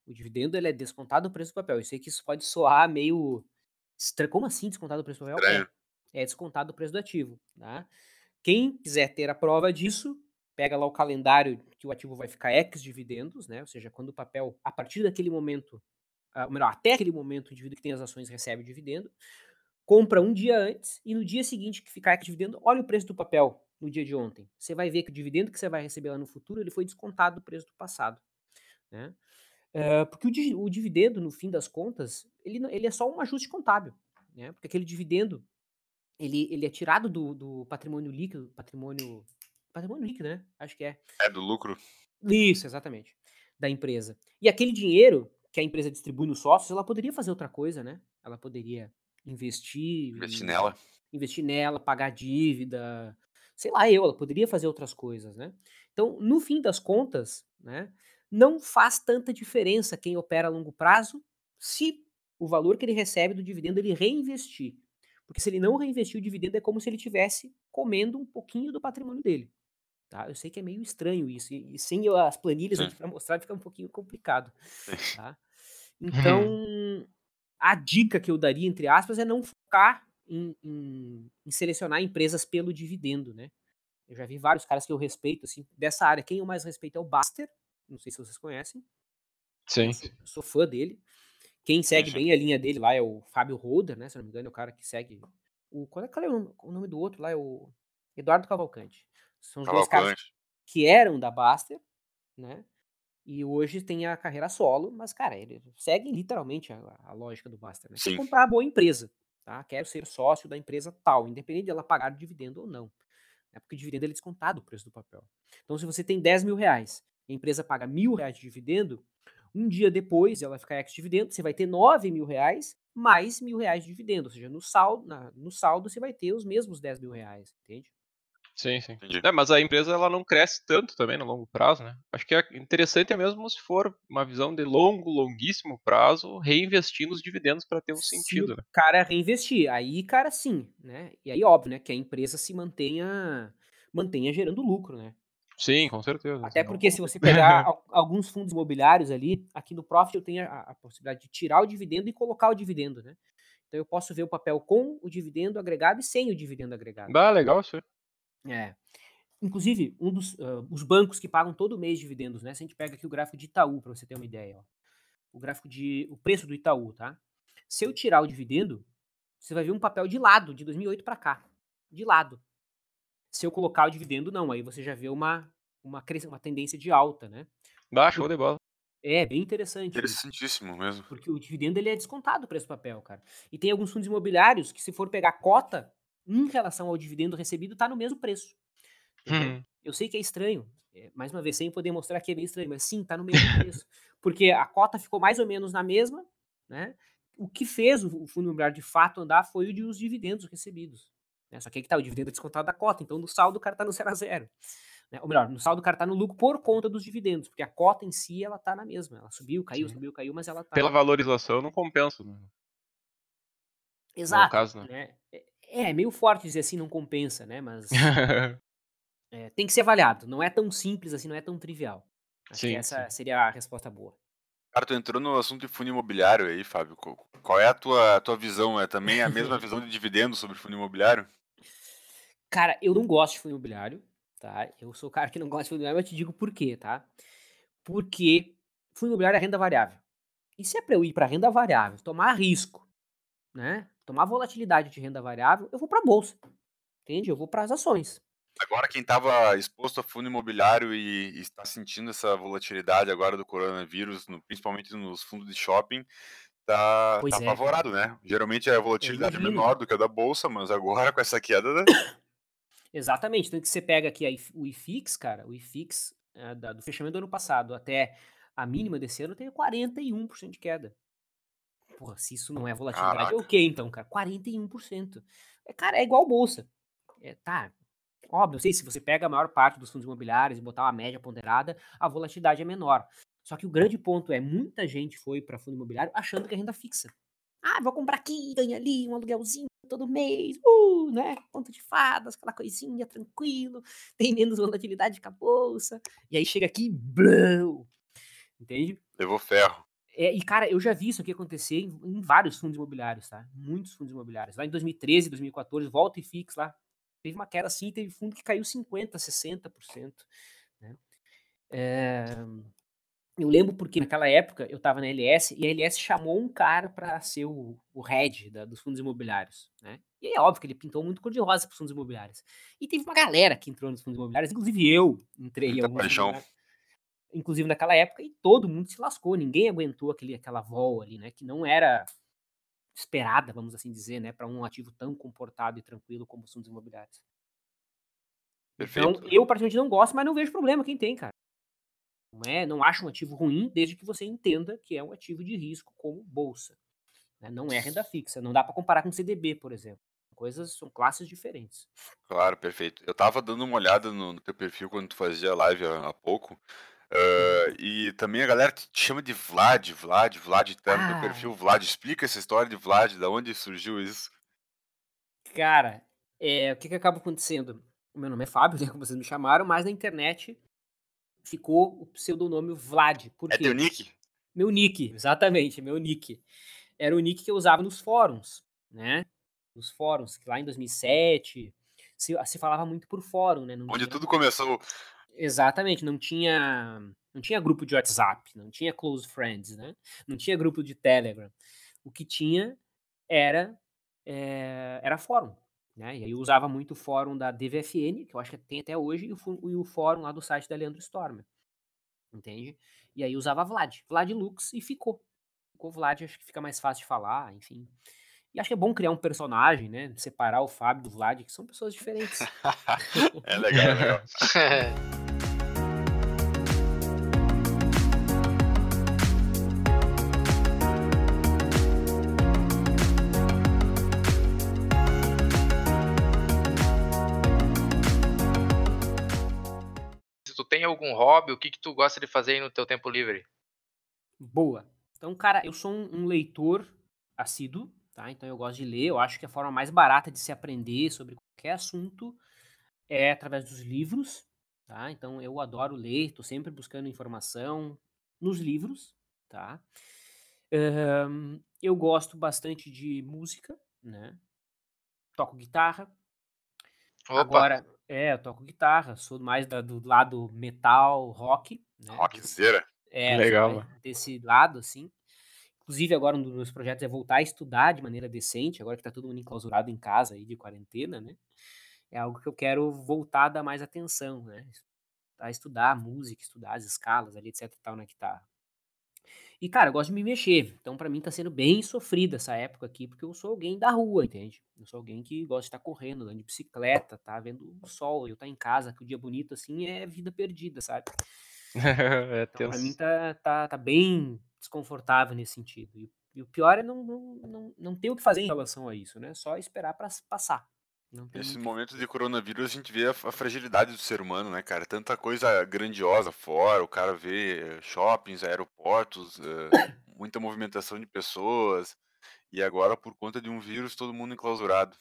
O dividendo ele é descontado do preço do papel. Eu sei que isso pode soar meio estranho. Como assim descontado do preço do papel? É, é descontado do preço do ativo, tá? Quem quiser ter a prova disso, pega lá o calendário que o ativo vai ficar ex dividendos, né? Ou seja, quando o papel, a partir daquele momento, uh, melhor, até aquele momento o indivíduo que tem as ações recebe o dividendo, compra um dia antes e no dia seguinte que ficar ex dividendo, olha o preço do papel no dia de ontem. Você vai ver que o dividendo que você vai receber lá no futuro, ele foi descontado do preço do passado, né? Uh, porque o, o, dividendo, no fim das contas, ele, ele é só um ajuste contábil, né? Porque aquele dividendo, ele, ele é tirado do, do patrimônio líquido, patrimônio patrimônio líquido, né? Acho que é. É do lucro. Isso, exatamente. Da empresa. E aquele dinheiro que a empresa distribui nos sócios, ela poderia fazer outra coisa, né? Ela poderia investir. Investir nela. Investir nela, pagar dívida. Sei lá, eu, ela poderia fazer outras coisas, né? Então, no fim das contas, né? Não faz tanta diferença quem opera a longo prazo se o valor que ele recebe do dividendo ele reinvestir. Porque se ele não reinvestir o dividendo, é como se ele tivesse comendo um pouquinho do patrimônio dele Tá? Eu sei que é meio estranho isso, e, e sem eu- as planilhas aqui para mostrar fica um pouquinho complicado. Tá? Então, a dica que eu daria, entre aspas, é não focar em, em- em selecionar empresas pelo dividendo, né? Eu já vi vários caras que eu respeito, assim, dessa área. Quem eu mais respeito é o Baster, não sei se vocês conhecem. Sim. Eu sou, eu sou fã dele. Quem segue sim. bem a linha dele lá é o Fábio Holder, né? Se não me engano, é o cara que segue. O, qual é, qual é o, nome, o nome do outro lá? É o Eduardo Cavalcante. São os dois caras Cavalcante. que eram da Baster, né? E hoje tem a carreira solo, mas, cara, ele segue literalmente a, a lógica do Baster, né? Quer comprar uma boa empresa, tá? Quero ser sócio da empresa tal, independente de ela pagar dividendo ou não. É porque o dividendo ele é descontado do preço do papel. Então, se você tem 10 mil reais e a empresa paga mil reais de dividendo, um dia depois ela ficar ex-dividendo, você vai ter 9 mil reais mais mil reais de dividendo. Ou seja, no saldo, na- no saldo você vai ter os mesmos 10 mil reais, entende? Sim, sim. Entendi. É, mas a empresa ela não cresce tanto também no longo prazo, né? Acho que é interessante é mesmo se for uma visão de longo, longuíssimo prazo, reinvestir nos dividendos para ter um Se sentido, né? cara reinvestir, aí, cara, sim, né? E aí, óbvio, né, que a empresa se mantenha, mantenha gerando lucro, né? Sim, com certeza. Até porque se você pegar al- alguns fundos imobiliários ali, aqui no Profit eu tenho a, a possibilidade de tirar o dividendo e colocar o dividendo, né? Então eu posso ver o papel com o dividendo agregado e sem o dividendo agregado. Ah, legal aí. É. Inclusive, um dos ah, os bancos que pagam todo mês dividendos, né? Se a gente pega aqui o gráfico de Itaú, para você ter uma ideia, ó. O gráfico de. O preço do Itaú, tá? Se eu tirar o dividendo, você vai ver um papel de lado, de 2008 para cá. De lado. Se eu colocar o dividendo, não. Aí você já vê uma, uma, uma tendência de alta, né? Ah, show de bola. É, bem interessante. Interessantíssimo mesmo. Porque o dividendo ele é descontado do preço do papel, cara. E tem alguns fundos imobiliários que, se for pegar cota, em relação ao dividendo recebido, tá no mesmo preço. Hum. Eu sei que é estranho, é, mais uma vez, sem poder mostrar que é meio estranho, mas sim, tá no mesmo preço. Porque a cota ficou mais ou menos na mesma, né? O que fez o o fundo imobiliário de fato andar foi o de os dividendos recebidos. né? Só que aí que tá, o dividendo é descontado da cota, então no saldo o cara tá no zero a zero. né? Ou melhor, no saldo o cara tá no lucro por conta dos dividendos, porque a cota em si, ela tá na mesma. Ela subiu, caiu, Sim. subiu, caiu, mas ela tá... Pela valorização não compensa, né? Exato. caso, né? né? É, é meio forte dizer assim, não compensa, né? Mas é, tem que ser avaliado. Não é tão simples assim, não é tão trivial. Acho Sim, que essa sim. seria a resposta boa. Cara, tu entrou no assunto de fundo imobiliário aí, Fábio. Qual- Qual é a tua, a tua visão? É também a mesma visão de dividendo sobre fundo imobiliário? Cara, eu não gosto de fundo imobiliário, tá? Eu sou o cara que não gosta de fundo imobiliário, mas eu te digo por quê, tá? Porque fundo imobiliário é renda variável. E se é pra eu ir pra renda variável, tomar risco, né? Tomar volatilidade de renda variável, eu vou pra bolsa. Entende? Eu vou para as ações. Agora, quem estava exposto a fundo imobiliário e, e está sentindo essa volatilidade agora do coronavírus, no- principalmente nos fundos de shopping, tá, Pois tá é, cara. apavorado, né? Geralmente a volatilidade é menor do que a da bolsa, mas agora com essa queda, né? Exatamente. Tanto que você pega aqui a IF o IFIX, cara, o IFIX eh, da- do fechamento do ano passado até a mínima desse ano tem 41% de queda. Porra, se isso não é volatilidade, é o Caraca. que então, cara? 41%. É, cara, é igual bolsa. É, tá. Óbvio, eu sei, se você pega a maior parte dos fundos imobiliários e botar uma média ponderada, a volatilidade é menor. Só que o grande ponto é, muita gente foi para fundo imobiliário achando que é renda fixa. Ah, vou comprar aqui, ganha ali, um aluguelzinho todo mês, uh, né? Conta de fadas, aquela coisinha, tranquilo, tem menos volatilidade que a bolsa. E aí chega aqui, blum, entende? Levou ferro. É, e, cara, eu já vi isso aqui acontecer em, em vários fundos imobiliários, tá? Muitos fundos imobiliários. Lá em 2013, 2014, volta e fix lá. Teve uma queda assim, teve fundo que caiu 50%, 60%. Né? É, eu lembro porque naquela época eu tava na LS e a LS chamou um cara para ser o, o head da- dos fundos imobiliários, né? E é óbvio que ele pintou muito cor-de-rosa para fundos imobiliários. E teve uma galera que entrou nos fundos imobiliários, inclusive eu entrei Muita paixão. imobiliários inclusive naquela época, e todo mundo se lascou, ninguém aguentou aquele, aquela vol ali, né, que não era esperada, vamos assim dizer, né, para um ativo tão comportado e tranquilo como os fundos imobiliários. Então, Perfeito. eu particularmente não gosto, mas não vejo problema quem tem, cara. Não é, não acho um ativo ruim, desde que você entenda que é um ativo de risco como bolsa. né, Não é renda fixa, não dá para comparar com CDB, por exemplo. Coisas, são classes diferentes. Claro, perfeito. Eu tava dando uma olhada no, no teu perfil quando tu fazia live há, há pouco. Ah, e também a galera te chama de Vlad, Vlad, Vlad, tá no teu Ah. perfil Vlad. Explica essa história de Vlad, da onde surgiu isso? Cara, é, o que, que acaba acontecendo? O meu nome é Fábio, né, como vocês me chamaram, mas na internet ficou o pseudonome Vlad. Por É quê? teu nick? Meu nick, exatamente, meu nick. Era o nick que eu usava nos fóruns, né? Nos fóruns, que lá em 2007 se, se falava muito por fórum, né? Onde tudo começou. Exatamente, não tinha não tinha grupo de WhatsApp, não tinha close friends, né? Não tinha grupo de Telegram. O que tinha era eh, era fórum, né? E aí eu usava muito o fórum da DVFN, que eu acho que tem até hoje, e o, e o fórum lá do site da Leandro Stormer. Entende? E aí usava Vlad, Vlad Lux e ficou. Ficou Vlad, acho que fica mais fácil de falar, enfim. E acho que é bom criar um personagem, né? Separar o Fábio do Vlad, que são pessoas diferentes. É legal, é legal. Se tu tem algum hobby, o que que tu gosta de fazer aí no teu tempo livre? Boa. Então, cara, eu sou um, um leitor assíduo, tá? Então eu gosto de ler. Eu acho que a forma mais barata de se aprender sobre qualquer assunto é através dos livros, tá? Então eu adoro ler, tô sempre buscando informação nos livros, tá? Ahn, eu gosto bastante de música, né? Toco guitarra. Opa, Agora, é, eu toco guitarra, sou mais da- do lado metal, rock, né? Rockzeira. É, Legal, desse lado, assim. Inclusive, agora um dos meus projetos é voltar a estudar de maneira decente, agora que tá todo mundo enclausurado em casa aí de quarentena, né? É algo que eu quero voltar a dar mais atenção, né? A estudar música, estudar as escalas ali, etc e tal na guitarra. E, cara, eu gosto de me mexer. Então, pra mim, tá sendo bem sofrida essa época aqui, porque eu sou alguém da rua, entende? Eu sou alguém que gosta de estar correndo, andando de bicicleta, tá? Vendo o sol. Eu tá em casa, que o dia bonito, assim, é vida perdida, sabe? é Então, pra mim tá, tá, tá bem desconfortável nesse sentido. E, e o pior é não, não, não, não ter o que fazer em relação a isso, né? Só esperar pra s- passar. Nesse muito- momento de coronavírus, a gente vê a, a fragilidade do ser humano, né, cara? Tanta coisa grandiosa fora, o cara vê eh, shoppings, aeroportos, eh, muita movimentação de pessoas, e agora, por conta de um vírus, todo mundo enclausurado.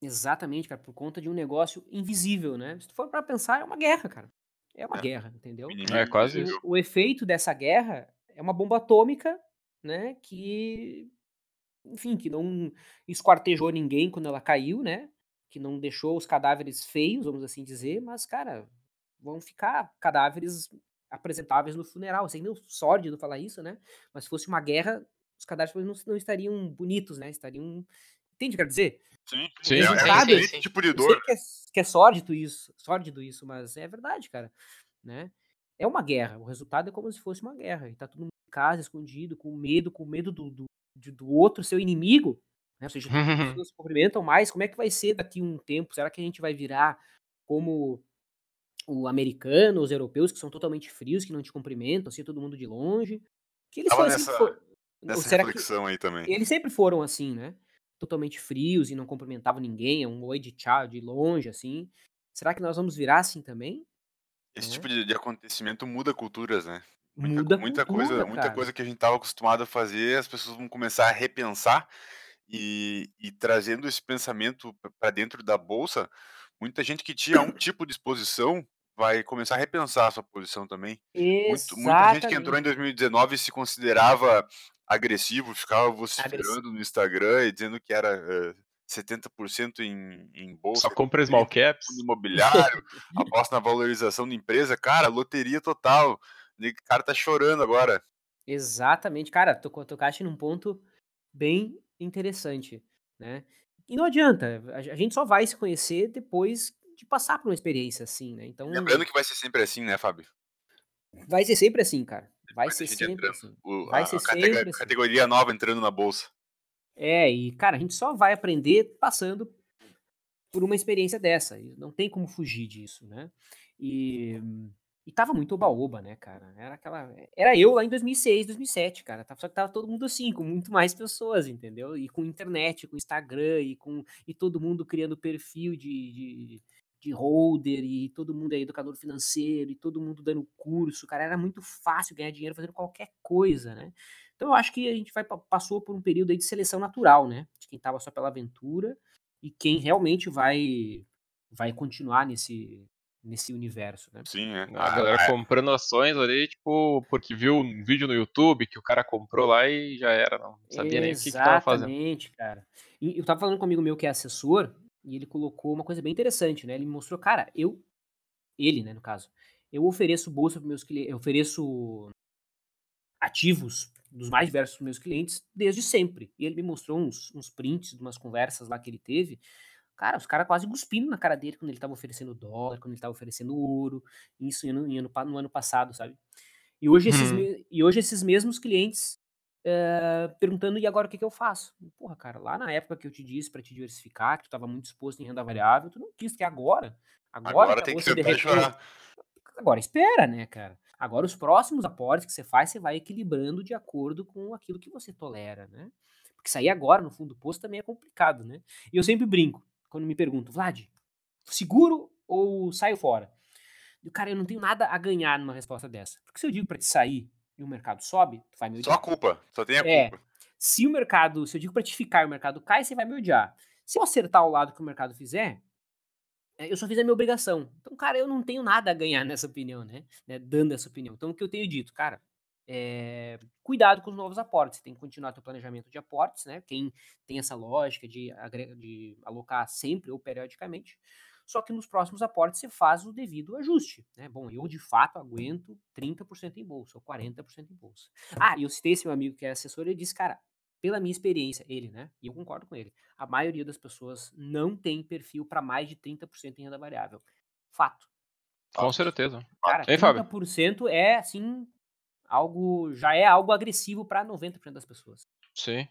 Exatamente, cara, por conta de um negócio invisível, né? Se tu for pra pensar, é uma guerra, cara. É uma É. guerra, entendeu? É quase. O, o efeito dessa guerra é uma bomba atômica, né? Que, enfim, que não esquartejou ninguém quando ela caiu, né? Que não deixou os cadáveres feios, vamos assim dizer, mas, cara, vão ficar cadáveres apresentáveis no funeral. Assim, meio sórdido falar isso, né? Mas se fosse uma guerra, os cadáveres não, não estariam bonitos, né? Estariam. Entende o que eu quero dizer? Sim, Sim, é, sim, é tipo de Eu sei dor. que é, que é sórdido isso, sórdido isso, mas é verdade, cara, né? É uma guerra, o resultado é como se fosse uma guerra, e tá todo mundo em casa, escondido, com medo, com medo do, do, do outro, seu inimigo, né? Ou seja, as pessoas se cumprimentam mais, como é que vai ser daqui um tempo? Será que a gente vai virar como o americano, os europeus, que são totalmente frios, que não te cumprimentam, assim, todo mundo de longe? Que eles Tava nessa- sempre foram- ou Nessa reflexão aí também. eles sempre foram assim, né? Totalmente frios e não cumprimentavam ninguém, é um oi de tchau de longe, assim. Será que nós vamos virar assim também? Esse né? tipo de, de acontecimento muda culturas, né? Muita, Muda muita cultura, coisa, muita cara. coisa que a gente estava acostumado a fazer, as pessoas vão começar a repensar e, e trazendo esse pensamento para dentro da bolsa, muita gente que tinha um tipo de exposição vai começar a repensar a sua posição também. Muito- muita gente que entrou em 2019 se considerava agressivo, ficava vociferando no Instagram e dizendo que era eh, 70% em, em bolsa, Só compra small caps. fundo imobiliário, aposta na valorização da empresa, cara, loteria total. O cara tá chorando agora. Exatamente, cara, tu tocaste num ponto bem interessante, né? E não adianta, a a gente só vai se conhecer depois de passar por uma experiência assim, né? Então, Lembrando que vai ser sempre assim, né, Fábio? vai ser sempre assim, cara. Vai Depois ser sempre entrando. assim. O- Vai a, ser a sempre assim. categoria nova entrando na bolsa. É, e cara, a gente só vai aprender passando por uma experiência dessa. Não tem como fugir disso, né? E, e tava muito oba-oba, né, cara? Era aquela. Era eu lá em 2006, 2007, cara. Só que tava todo mundo assim, com muito mais pessoas, entendeu? E com internet, com Instagram, e com e todo mundo criando perfil de, de, de holder, e todo mundo é educador financeiro, e todo mundo dando curso. Cara, era muito fácil ganhar dinheiro fazendo qualquer coisa, né? Então eu acho que a gente vai, pa- passou por um período aí de seleção natural, né? De quem tava só pela aventura e quem realmente vai vai continuar nesse, nesse universo, né? Sim, é. A galera Ah, comprando ações ali, tipo, porque viu um vídeo no YouTube que o cara comprou lá e já era, não sabia nem o que, que tava fazendo. Exatamente, cara. E eu tava falando com um amigo meu que é assessor, e ele colocou uma coisa bem interessante, né? Ele me mostrou, cara, eu, ele, né, no caso, eu ofereço bolsa para meus clientes, eu ofereço ativos dos mais diversos meus clientes desde sempre. E ele me mostrou uns, uns prints de umas conversas lá que ele teve. Cara, os caras quase cuspindo na cara dele quando ele tava oferecendo dólar, quando ele tava oferecendo ouro, isso no, no, no ano passado, sabe? E hoje esses, Uhum. e hoje esses mesmos clientes eh, perguntando, e agora o que, que eu faço? Porra, cara, lá na época que eu te disse pra te diversificar, que tu tava muito exposto em renda variável, tu não quis que agora. Agora, Agora tem que e chorar. Agora espera, né, cara? Agora os próximos aportes que você faz, você vai equilibrando de acordo com aquilo que você tolera, né? Porque sair agora no fundo do poço também é complicado, né? E eu sempre brinco, quando me perguntam, Vlad, seguro ou saio fora? Eu, cara, eu não tenho nada a ganhar numa resposta dessa. Porque se eu digo pra te sair e o mercado sobe, tu vai me Só a odiar. culpa. Só tem a É. culpa. Se o mercado, se eu digo pra te ficar e o mercado cai, você vai me odiar. Se eu acertar o lado que o mercado fizer, eu só fiz a minha obrigação. Então, cara, eu não tenho nada a ganhar nessa opinião, né? Né, Dando essa opinião. Então, o que eu tenho dito, cara, é, cuidado com os novos aportes. Você tem que continuar teu planejamento de aportes, né? Quem tem essa lógica de, agre- de alocar sempre ou periodicamente. Só que nos próximos aportes você faz o devido ajuste, né? Bom, eu de fato aguento 30% em bolsa ou 40% em bolsa. Ah, e eu citei esse meu amigo que é assessor, ele disse, cara, pela minha experiência, ele, né? E eu concordo com ele. A maioria das pessoas não tem perfil para mais de 30% em renda variável. Fato. Com certeza. Cara, Fábio? 30% é assim algo já é algo agressivo para 90% das pessoas. Sim.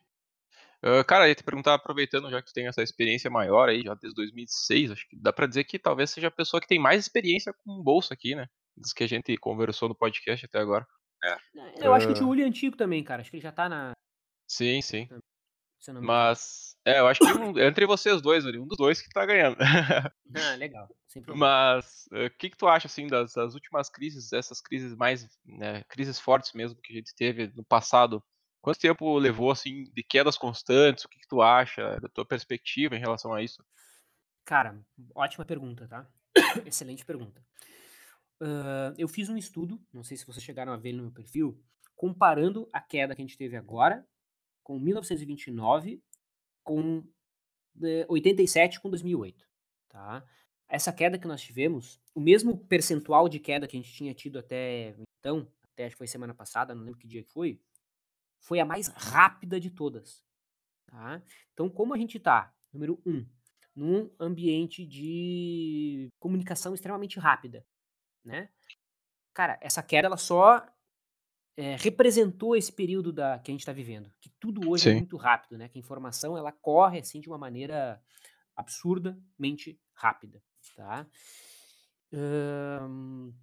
Ah, cara, eu ia te perguntar, aproveitando já que tu tem essa experiência maior aí, já desde 2006, acho que dá pra dizer que talvez seja a pessoa que tem mais experiência com bolsa aqui, né? Dos que a gente conversou no podcast até agora. Eu acho que o Ah. tio Uli é antigo também, cara. Acho que ele já tá na, Sim, sim. Mas, é, eu acho que um- entre vocês dois ali, um dos dois que tá ganhando. Ah, legal. Mas, o que que tu acha, assim, das, das últimas crises, essas crises mais, né, crises fortes mesmo que a gente teve no passado? Quanto tempo levou, assim, de quedas constantes? O que que tu acha da tua perspectiva em relação a isso? Cara, ótima pergunta, tá? Excelente pergunta. Ah, eu fiz um estudo, não sei se vocês chegaram a ver no meu perfil, comparando a queda que a gente teve agora com 1929 com eh, 87 com 2008, tá? Essa queda que nós tivemos, o mesmo percentual de queda que a gente tinha tido até então, até acho que foi semana passada, não lembro que dia que foi, foi a mais rápida de todas, tá? Então, como a gente tá, número um, num ambiente de comunicação extremamente rápida, né? Cara, essa queda ela só é, representou esse período da, que a gente está vivendo, que tudo hoje é Sim. muito rápido, né? Que a informação ela corre assim de uma maneira absurdamente rápida, tá? Ahn,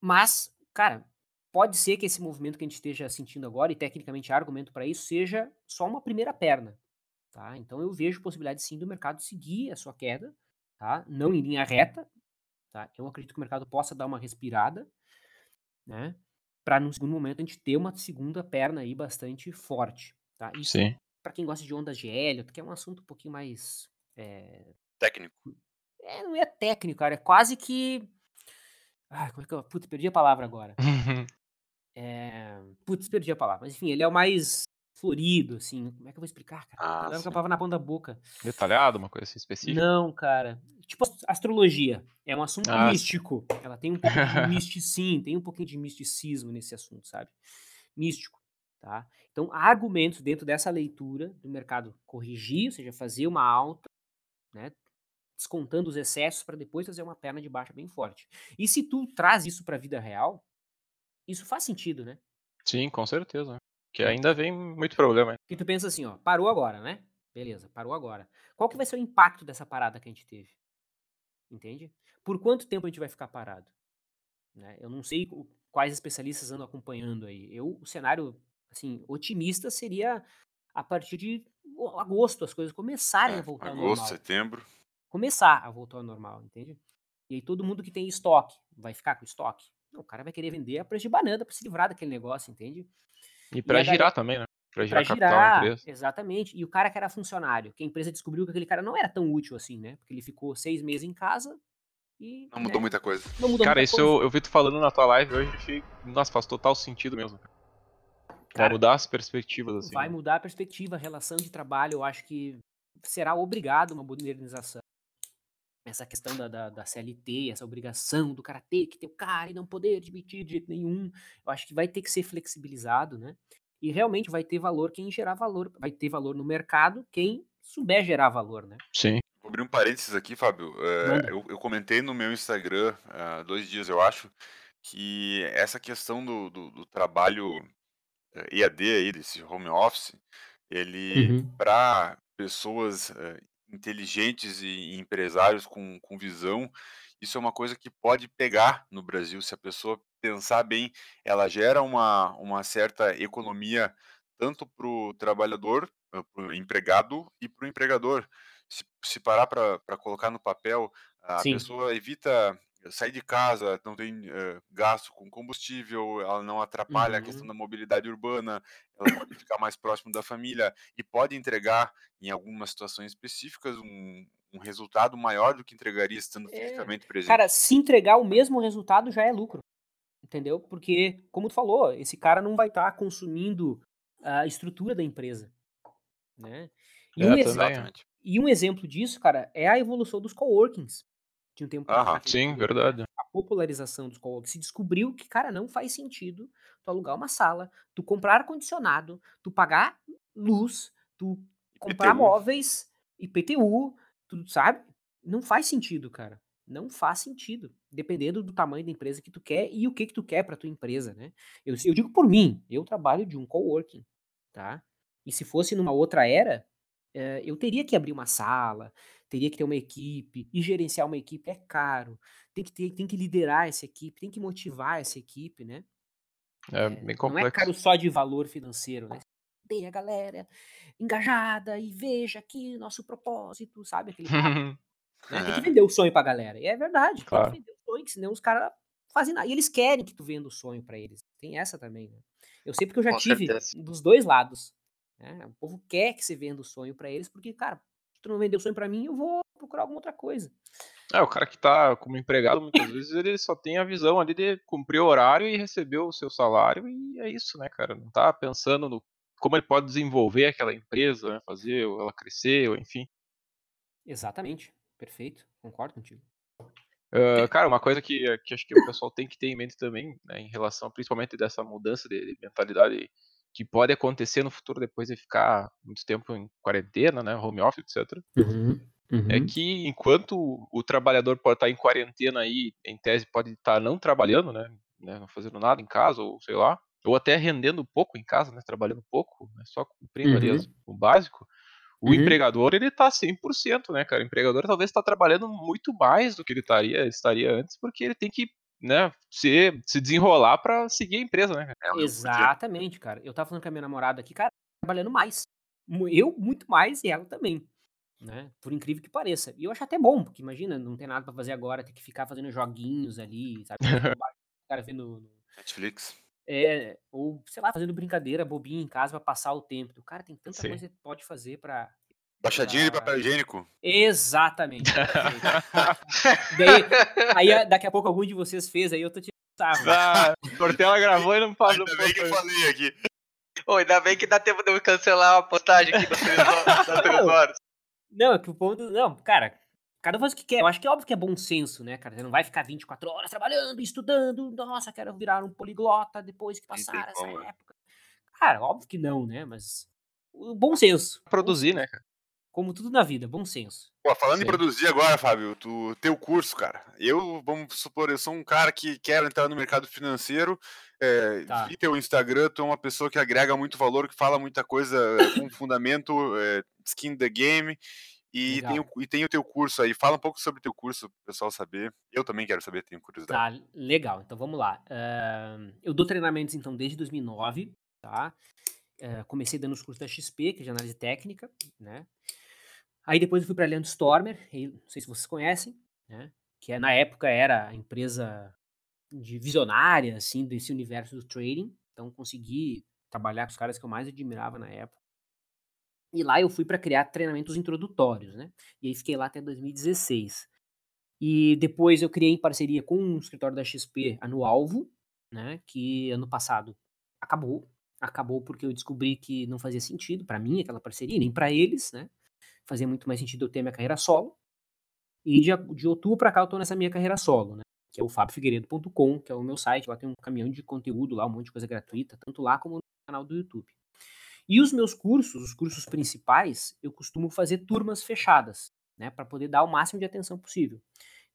mas, cara, pode ser que esse movimento que a gente esteja sentindo agora, e tecnicamente há argumento para isso, seja só uma primeira perna, tá? Então eu vejo possibilidade sim do mercado seguir a sua queda, tá? Não em linha reta, tá? Eu acredito que o mercado possa dar uma respirada, né? Para num segundo momento a gente ter uma segunda perna aí bastante forte, tá? Isso Sim. para quem gosta de ondas de Elliott, que é um assunto um pouquinho mais é, Técnico. é, não é técnico, cara, é quase que ah, como é que eu, putz, perdi a palavra agora. É, putz, perdi a palavra, mas enfim, ele é o mais florido, assim, como é que eu vou explicar, cara? Ah, Agora sim. com a palavra na ponta da boca. Detalhado, uma coisa assim específica? Não, cara. Tipo ast- astrologia. É um assunto Ah, místico. Ela tem um pouco de misticismo, tem um pouquinho de misticismo nesse assunto, sabe? Místico, tá? Então, há argumentos dentro dessa leitura do mercado corrigir, ou seja, fazer uma alta, né? Descontando os excessos para depois fazer uma perna de baixa bem forte. E se tu traz isso para a vida real, isso faz sentido, né? Sim, com certeza. Que ainda vem muito problema. Porque tu pensa assim, ó, parou agora, né? Beleza, parou agora. Qual que vai ser o impacto dessa parada que a gente teve? Entende? Por quanto tempo a gente vai ficar parado? Né? Eu não sei quais especialistas andam acompanhando aí. Eu, o cenário, assim, otimista seria a partir de agosto as coisas começarem É, a voltar ao agosto, normal. setembro. Começar a voltar ao normal, entende? E aí todo mundo que tem estoque vai ficar com estoque? Não, o cara vai querer vender a preço de banana para se livrar daquele negócio, entende? E pra a galera- girar também, né? Pra Pra girar capital na girar, empresa. exatamente. E o cara que era funcionário, que a empresa descobriu que aquele cara não era tão útil assim, né? Porque ele ficou seis meses em casa e. Não mudou né, muita coisa. Não mudou Cara, muita isso coisa. eu, eu vi tu falando na tua live hoje, achei. Nossa, faz total sentido mesmo. Vai Cara, mudar as perspectivas, assim. vai mudar a perspectiva, a relação de trabalho. Eu acho que será obrigado uma modernização. Essa questão da, da, da CLT, essa obrigação do cara ter que ter o cara e não poder admitir de jeito nenhum. Eu acho que vai ter que ser flexibilizado, né? E realmente vai ter valor quem gerar valor. Vai ter valor no mercado quem souber gerar valor, né? Sim. Vou abrir um parênteses aqui, Fábio. É, eu, eu comentei no meu Instagram há dois dias, eu acho, que essa questão do, do, do trabalho eh, EAD aí, desse home office, ele, Uhum. para pessoas eh, inteligentes e empresários com, com visão, isso é uma coisa que pode pegar no Brasil, se a pessoa pensar bem, ela gera uma, uma certa economia tanto para o trabalhador, para o empregado e para o empregador. Se, se parar para colocar no papel, a Sim. pessoa evita sair de casa, não tem eh, gasto com combustível, ela não atrapalha a questão Uhum. da mobilidade urbana, ela pode ficar mais próximo da família e pode entregar, em algumas situações específicas, um, um resultado maior do que entregaria estando É, fisicamente presente. Cara, se entregar o mesmo resultado já é lucro. Entendeu? Porque, como tu falou, esse cara não vai estar consumindo a estrutura da empresa. Né? E, É, um ex- e um exemplo disso, cara, é a evolução dos coworkings. De um tempo pra Aham. cá. que a gente Sim, né? verdade. A popularização dos coworkings. Se descobriu que, cara, não faz sentido tu alugar uma sala, tu comprar ar-condicionado, tu pagar luz, tu comprar IPTU. móveis, IPTU, tu sabe? Não faz sentido, cara. Não faz sentido. Dependendo do tamanho da empresa que tu quer e o que que tu quer pra tua empresa, né? Eu, eu digo por mim, eu trabalho de um coworking, tá? E se fosse numa outra era, eh, eu teria que abrir uma sala, teria que ter uma equipe, e gerenciar uma equipe é caro. Tem que, ter, tem que liderar essa equipe, tem que motivar essa equipe, né? É É, bem não é complexo. caro só de valor financeiro, né? Tem a galera engajada e veja aqui nosso propósito, sabe? Aquele né? Tem que É. vender o sonho pra galera. E é verdade, Claro. tem que vender o sonho, senão os caras fazem nada. E eles querem que tu venda o sonho pra eles. Tem essa também, né? Eu sei porque eu já Com tive certeza. dos dois lados. Né? O povo quer que você venda o sonho pra eles, porque, cara, se tu não vender o sonho pra mim, eu vou procurar alguma outra coisa. É, o cara que tá como empregado, muitas vezes, ele só tem a visão ali de cumprir o horário e receber o seu salário, e é isso, né, cara? Não tá pensando no como ele pode desenvolver aquela empresa, né? Fazer ela crescer, ou enfim. Exatamente. Perfeito. Concordo contigo. Ah, cara, uma coisa que, que acho que o pessoal tem que ter em mente também, né, em relação principalmente dessa mudança de, de mentalidade que pode acontecer no futuro depois de ficar muito tempo em quarentena, né, home office, etc. É que enquanto o trabalhador pode estar em quarentena aí, em tese pode estar não trabalhando, né, né, não fazendo nada em casa, ou sei lá, ou até rendendo pouco em casa, né, trabalhando pouco, né, só cumprindo ali Uhum. as- o básico, o Uhum. empregador ele tá 100%, né, cara? O empregador talvez está trabalhando muito mais do que ele estaria, estaria antes, porque ele tem que, né, se, se desenrolar para seguir a empresa, né? É, Exatamente, cara. Eu tava falando com a minha namorada aqui, cara, trabalhando mais. Eu muito mais e ela também. Né? Por incrível que pareça. E eu acho até bom, porque imagina, não tem nada pra fazer agora, tem que ficar fazendo joguinhos ali, sabe? O cara vendo. no- Netflix. É, ou, sei lá, fazendo brincadeira bobinha em casa pra passar o tempo. O cara tem tanta Sim. coisa que pode fazer pra. Baixadinha de papel higiênico. Exatamente. Daí, aí daqui a pouco algum de vocês fez, aí eu tô te sarro. Ah, Cortella gravou e não passou Ainda bem que eu falei aqui. Ô, ainda bem que dá tempo de eu cancelar a postagem aqui das três horas. Das três horas. Não, é que o ponto. Não, cara, cada um faz o que quer. Eu acho que é óbvio que é bom senso, né, cara? Você não vai ficar 24 horas trabalhando, estudando. Nossa, quero virar um poliglota depois que passar essa como, né? época. Cara, óbvio que não, né? Mas. O bom senso. Produzir, né, cara? Como tudo na vida, bom senso. Pô, falando Sim. em produzir agora, Fábio, tu teu curso, cara. Eu, vamos supor, eu sou um cara que quer entrar no mercado financeiro. É, Tá. Vi teu Instagram, tu é uma pessoa que agrega muito valor, que fala muita coisa é, com fundamento, é, skin the game. E tem, o, e tem o teu curso aí. Fala um pouco sobre o teu curso, pro pessoal saber. Eu também quero saber, tenho curiosidade. Tá, legal. Então vamos lá. Ahn, eu dou treinamentos, então, desde 2009, tá? Eh, comecei dando os cursos da XP, que é de análise técnica, né? Aí depois eu fui para a Leandro Stormer, e não sei se vocês conhecem, né? Que é, na época era a empresa de visionária, assim, desse universo do trading. Então consegui trabalhar com os caras que eu mais admirava na época. E lá eu fui para criar treinamentos introdutórios, né? E aí fiquei lá até 2016. E depois eu criei em parceria com um escritório da XP a No Alvo, né? Que ano passado acabou. Acabou porque eu descobri que não fazia sentido para mim aquela parceria, nem para eles, né? Fazia muito mais sentido eu ter minha carreira solo. E de, de outubro para cá eu tô nessa minha carreira solo, né? Que é o fabfigueiredo.com, que é o meu site. Lá tem um caminhão de conteúdo lá, um monte de coisa gratuita, tanto lá como no canal do YouTube. E os meus cursos, os cursos principais, eu costumo fazer turmas fechadas, né, para poder dar o máximo de atenção possível.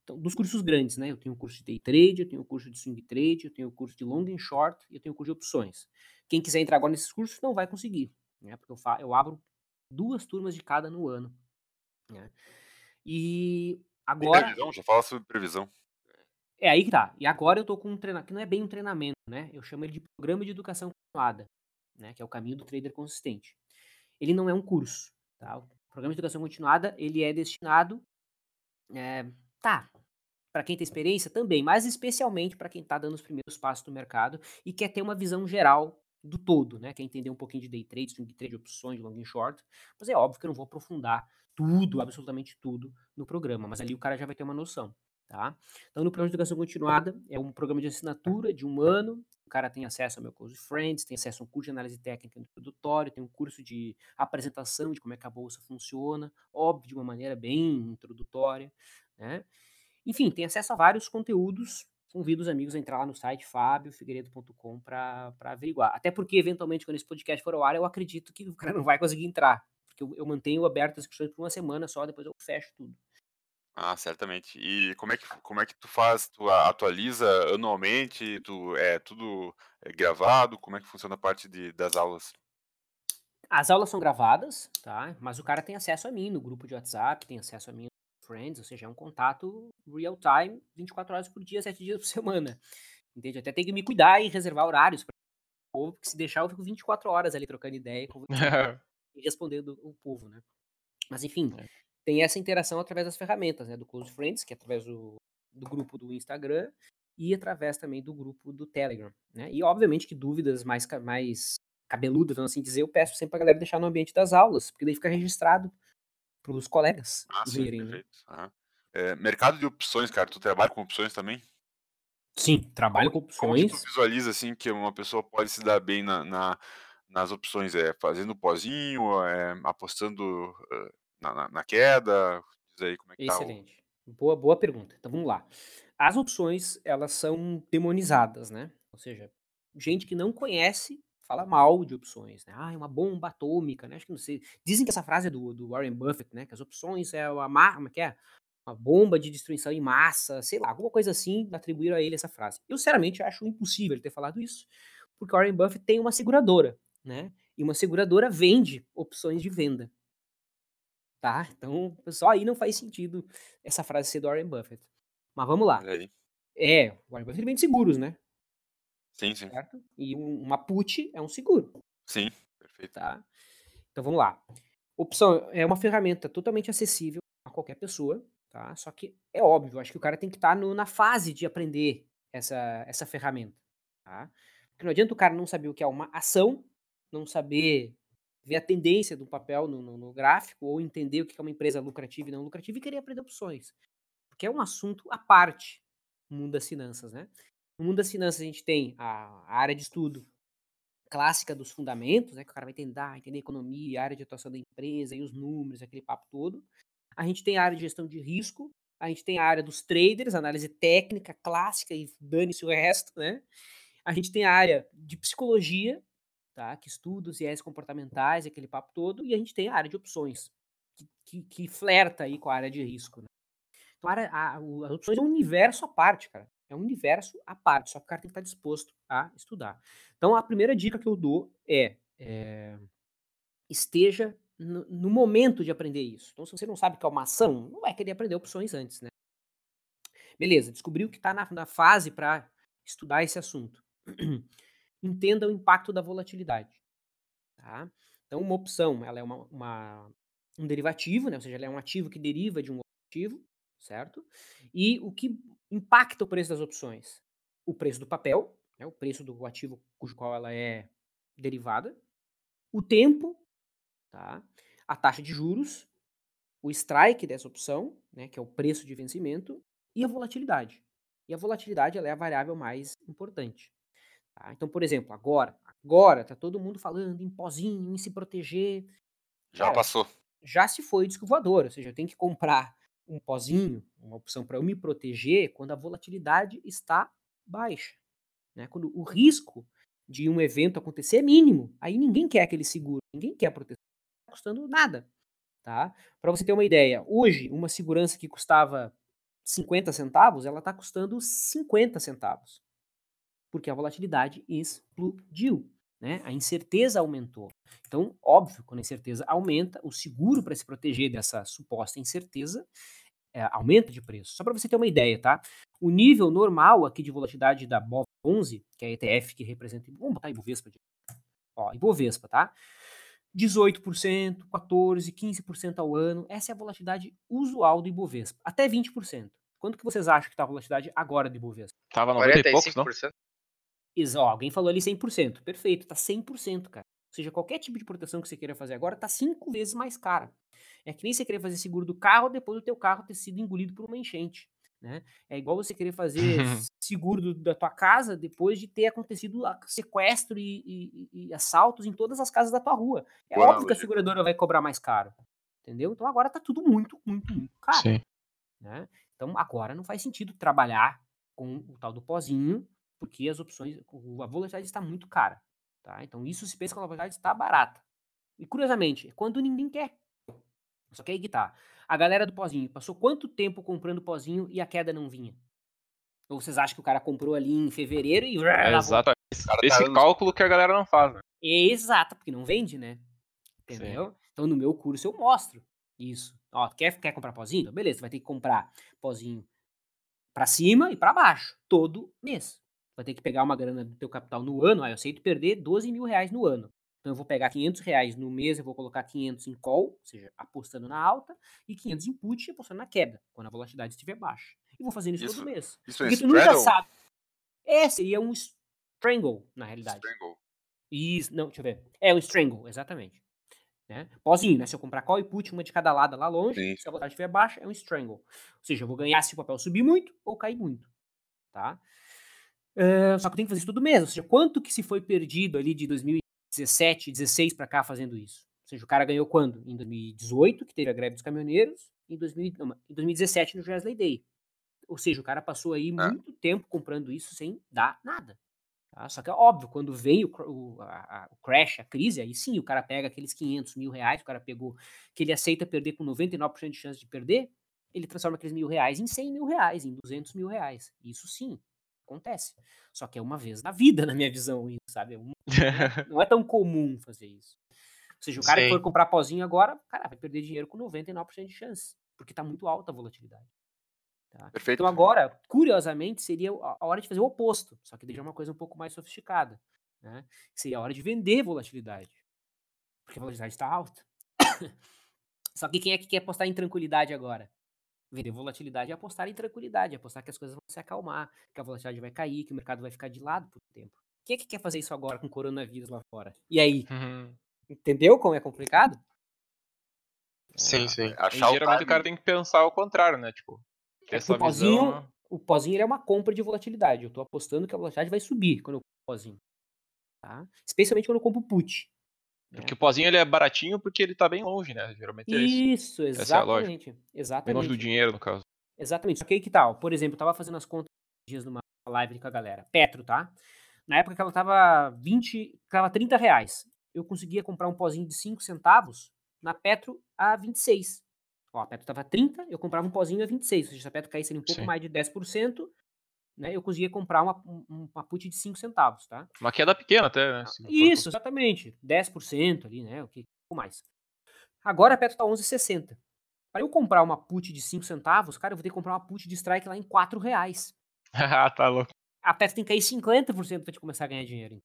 Então, dos cursos grandes, né, eu tenho o curso de day trade, eu tenho o curso de swing trade, eu tenho o curso de long and short e eu tenho o curso de opções. Quem quiser entrar agora nesses cursos não vai conseguir, né, porque eu, fa eu abro duas turmas de cada no ano. Né. E agora. previsão, já fala sobre previsão. É aí que tá. E agora eu tô com um treinamento, que não é bem um treinamento, né? Eu chamo ele de programa de educação continuada né, que é o caminho do trader consistente. Ele não é um curso, tá? O programa de educação continuada, ele é destinado, é, tá, para quem tem experiência também, mas especialmente para quem está dando os primeiros passos no mercado e quer ter uma visão geral do todo, né? Quer entender um pouquinho de day trade, swing trade, opções, long and short. Mas é óbvio que eu não vou aprofundar tudo, absolutamente tudo no programa, mas ali o cara já vai ter uma noção. Tá? Então, no programa de educação continuada, é um programa de assinatura de um ano. O cara tem acesso ao meu Close Friends, tem acesso a um curso de análise técnica introdutório, tem um curso de apresentação de como é que a bolsa funciona, óbvio, de uma maneira bem introdutória. Né? Enfim, tem acesso a vários conteúdos. Convido os amigos a entrar lá no site fabiofigueiredo.com para averiguar. Até porque, eventualmente, quando esse podcast for ao ar, eu acredito que o cara não vai conseguir entrar. Porque eu, eu mantenho aberto as inscrições por uma semana só, depois eu fecho tudo. Ah, certamente. E como é que, como é que tu faz? Tu atualiza anualmente? Tu, é tudo é gravado? Como é que funciona a parte de, das aulas? As aulas são gravadas, tá? Mas o cara tem acesso a mim no grupo de WhatsApp, tem acesso a mim Friends, ou seja, é um contato real time, 24 horas por dia, 7 dias por semana. Entende? Até tem que me cuidar e reservar horários para o povo, porque se deixar eu fico 24 horas ali trocando ideia e respondendo o povo, né? Mas enfim, é tem essa interação através das ferramentas, né? Do Close Friends, que é através do, do grupo do Instagram, e através também do grupo do Telegram, né? E obviamente que dúvidas mais, mais cabeludas, vamos assim dizer, eu peço sempre pra galera deixar no ambiente das aulas, porque daí fica registrado pros colegas ah, verem, sim, né? Uhum. É, mercado de opções, cara, tu trabalha com opções também? Sim, trabalho com opções. Como tu visualiza, assim, que uma pessoa pode se dar bem na, na nas opções? É fazendo pozinho, é, apostando uh, na, na, na queda? Diz aí como é que Excelente. Tá o... Boa, boa pergunta. Então vamos lá. As opções, elas são demonizadas, né? Ou seja, gente que não conhece fala mal de opções, né? Ah, é uma bomba atômica, né? Acho que não sei. Dizem que essa frase é do, do Warren Buffett, né? Que as opções é uma, como é que é? Uma bomba de destruição em massa, sei lá, alguma coisa assim, atribuíram a ele essa frase. Eu, sinceramente, acho impossível ele ter falado isso, porque o Warren Buffett tem uma seguradora, né? E uma seguradora vende opções de venda tá? Então, só aí não faz sentido essa frase ser do Warren Buffett. Mas vamos lá. É, o Warren Buffett vende seguros, né? Sim, sim. Certo? E um, uma put é um seguro. Sim, perfeito. Tá? Então vamos lá. Opção é uma ferramenta totalmente acessível a qualquer pessoa, tá? Só que é óbvio, acho que o cara tem que estar tá na fase de aprender essa, essa ferramenta, tá? Porque não adianta o cara não saber o que é uma ação, não saber ver a tendência do papel no, no, no, gráfico ou entender o que é uma empresa lucrativa e não lucrativa e querer aprender opções. Porque é um assunto à parte mundo das finanças, né? No mundo das finanças a gente tem a, a área de estudo clássica dos fundamentos, né? Que o cara vai tentar entender a economia, a área de atuação da empresa e os números, aquele papo todo. A gente tem a área de gestão de risco, a gente tem a área dos traders, análise técnica clássica e dane-se o resto, né? A gente tem a área de psicologia, tá? que estuda os viés comportamentais, aquele papo todo, e a gente tem a área de opções, que, que, que flerta aí com a área de risco. Né? Então, a, a, as opções é um universo à parte, cara. É um universo à parte, só que o cara tem que estar disposto a estudar. Então, a primeira dica que eu dou é, é esteja no, no, momento de aprender isso. Então, se você não sabe o que é uma ação, não vai querer aprender opções antes, né? Beleza, descobriu que está na, na fase para estudar esse assunto. entenda o impacto da volatilidade. Tá? Então, uma opção ela é uma, uma, um derivativo, né? ou seja, ela é um ativo que deriva de um ativo, certo? E o que impacta o preço das opções? O preço do papel, né? o preço do ativo cujo qual ela é derivada, o tempo, tá? a taxa de juros, o strike dessa opção, né, que é o preço de vencimento, e a volatilidade. E a volatilidade ela é a variável mais importante. Tá? Então, por exemplo, agora, agora tá todo mundo falando em pozinho, em se proteger. Já Cara, passou. Já se foi disco voador, ou seja, eu tenho que comprar um pozinho, uma opção para eu me proteger quando a volatilidade está baixa. Né? Quando o risco de um evento acontecer é mínimo. Aí ninguém quer aquele seguro, ninguém quer proteção. Não está custando nada. Tá? Para você ter uma ideia, hoje, uma segurança que custava 50 centavos, ela está custando 50 centavos. Porque a volatilidade explodiu. Né? A incerteza aumentou. Então, óbvio, quando a incerteza aumenta, o seguro para se proteger dessa suposta incerteza é, aumenta de preço. Só para você ter uma ideia, tá? O nível normal aqui de volatilidade da BOV 11, que é a ETF que representa. Vamos botar Ibovespa. Ó, Ibovespa, tá? 18%, 14%, 15% ao ano. Essa é a volatilidade usual do Ibovespa. Até 20%. Quanto que vocês acham que está a volatilidade agora do Ibovespa? Tava 90 e poucos, não? Isso, ó, alguém falou ali 100%. Perfeito, tá 100%, cara. Ou seja, qualquer tipo de proteção que você queira fazer agora tá cinco vezes mais cara. É que nem você querer fazer seguro do carro depois do teu carro ter sido engolido por uma enchente. Né? É igual você querer fazer seguro do, da tua casa depois de ter acontecido sequestro e, e, e, assaltos em todas as casas da tua rua. É Uau, óbvio que a seguradora vai cobrar mais caro. Entendeu? Então agora tá tudo muito, muito, muito caro. Sim. Né? Então agora não faz sentido trabalhar com o tal do pozinho, porque as opções, a volatilidade está muito cara. Tá? Então isso se pensa que a volatilidade está barata. E curiosamente, quando ninguém quer. Só que aí que tá. A galera do pozinho passou quanto tempo comprando pozinho e a queda não vinha? Ou vocês acham que o cara comprou ali em fevereiro e. É exatamente. Esse cálculo que a galera não faz, né? Exato, porque não vende, né? Entendeu? Sim. Então no meu curso eu mostro isso. Ó, quer, quer comprar pozinho? Beleza, você vai ter que comprar pozinho para cima e para baixo, todo mês. Vai ter que pegar uma grana do teu capital no ano, aí eu aceito perder 12 mil reais no ano. Então eu vou pegar 500 reais no mês, eu vou colocar 500 em call, ou seja, apostando na alta, e 500 em put, apostando na queda, quando a volatilidade estiver baixa. E vou fazendo isso, isso todo mês. Isso é Porque é tu nunca sabe. É, seria um strangle, na realidade. Strangle. Isso, não, deixa eu ver. É um strangle, exatamente. Né? Pozinho, né? Se eu comprar call e put, uma de cada lado lá longe, Sim. se a volatilidade estiver baixa, é um strangle. Ou seja, eu vou ganhar se o papel subir muito ou cair muito. Tá? Uh, só que eu tenho que fazer isso todo mês. Ou seja, quanto que se foi perdido ali de 2000 17, 16 para cá fazendo isso. Ou seja, o cara ganhou quando? Em 2018, que teve a greve dos caminhoneiros, em, 2000, não, em 2017 no Jersey Day. Ou seja, o cara passou aí muito tempo comprando isso sem dar nada. Tá? Só que é óbvio, quando vem o, o, a, o, crash, a crise, aí sim o cara pega aqueles 500 mil reais, o cara pegou, que ele aceita perder com 99% de chance de perder, ele transforma aqueles mil reais em 100 mil reais, em 200 mil reais. Isso sim, acontece. Só que é uma vez na vida, na minha visão, isso, sabe? É não é tão comum fazer isso. Ou seja, o cara Sim. que for comprar pozinho agora, cara, vai perder dinheiro com 99% de chance, porque tá muito alta a volatilidade. Tá? Perfeito. Então agora, curiosamente, seria a hora de fazer o oposto, só que deixar uma coisa um pouco mais sofisticada. Né? Seria a hora de vender volatilidade, porque a volatilidade está alta. Só que quem é que quer apostar em tranquilidade agora? Vender volatilidade é apostar em tranquilidade, é apostar que as coisas vão se acalmar, que a volatilidade vai cair, que o mercado vai ficar de lado por um tempo. Quem é que quer fazer isso agora com o coronavírus lá fora? E aí? Uhum. Entendeu como é complicado? Sim, é, sim. Achar geralmente o cara tem que pensar ao contrário, né? Tipo, é essa o pozinho, visão... o pozinho é uma compra de volatilidade. Eu tô apostando que a volatilidade vai subir quando eu compro o pozinho. Tá? Especialmente quando eu compro put. Porque o pozinho ele é baratinho porque ele tá bem longe, né? Geralmente é isso. exatamente. Essa é exatamente. Bem longe do dinheiro, no caso. Exatamente. Só que aí que tal? Por exemplo, eu tava fazendo as contas dias numa live com a galera. Petro, tá? Na época que ela tava 20, tava 30 reais. Eu conseguia comprar um pozinho de 5 centavos na Petro a 26. Ó, a Petro tava 30, eu comprava um pozinho a 26. Ou seja, se a Petro caísse um pouco Sim. mais de 10%, né, eu conseguia comprar uma, um, uma put de 5 centavos, tá? Uma queda pequena até, né? Isso, exatamente. 10% ali, né? O que um mais. Agora a Petro tá 11,60. Para eu comprar uma put de 5 centavos, cara, eu vou ter que comprar uma put de strike lá em 4 reais. Ah, tá louco. A Petro tem que cair 50% para te começar a ganhar dinheiro.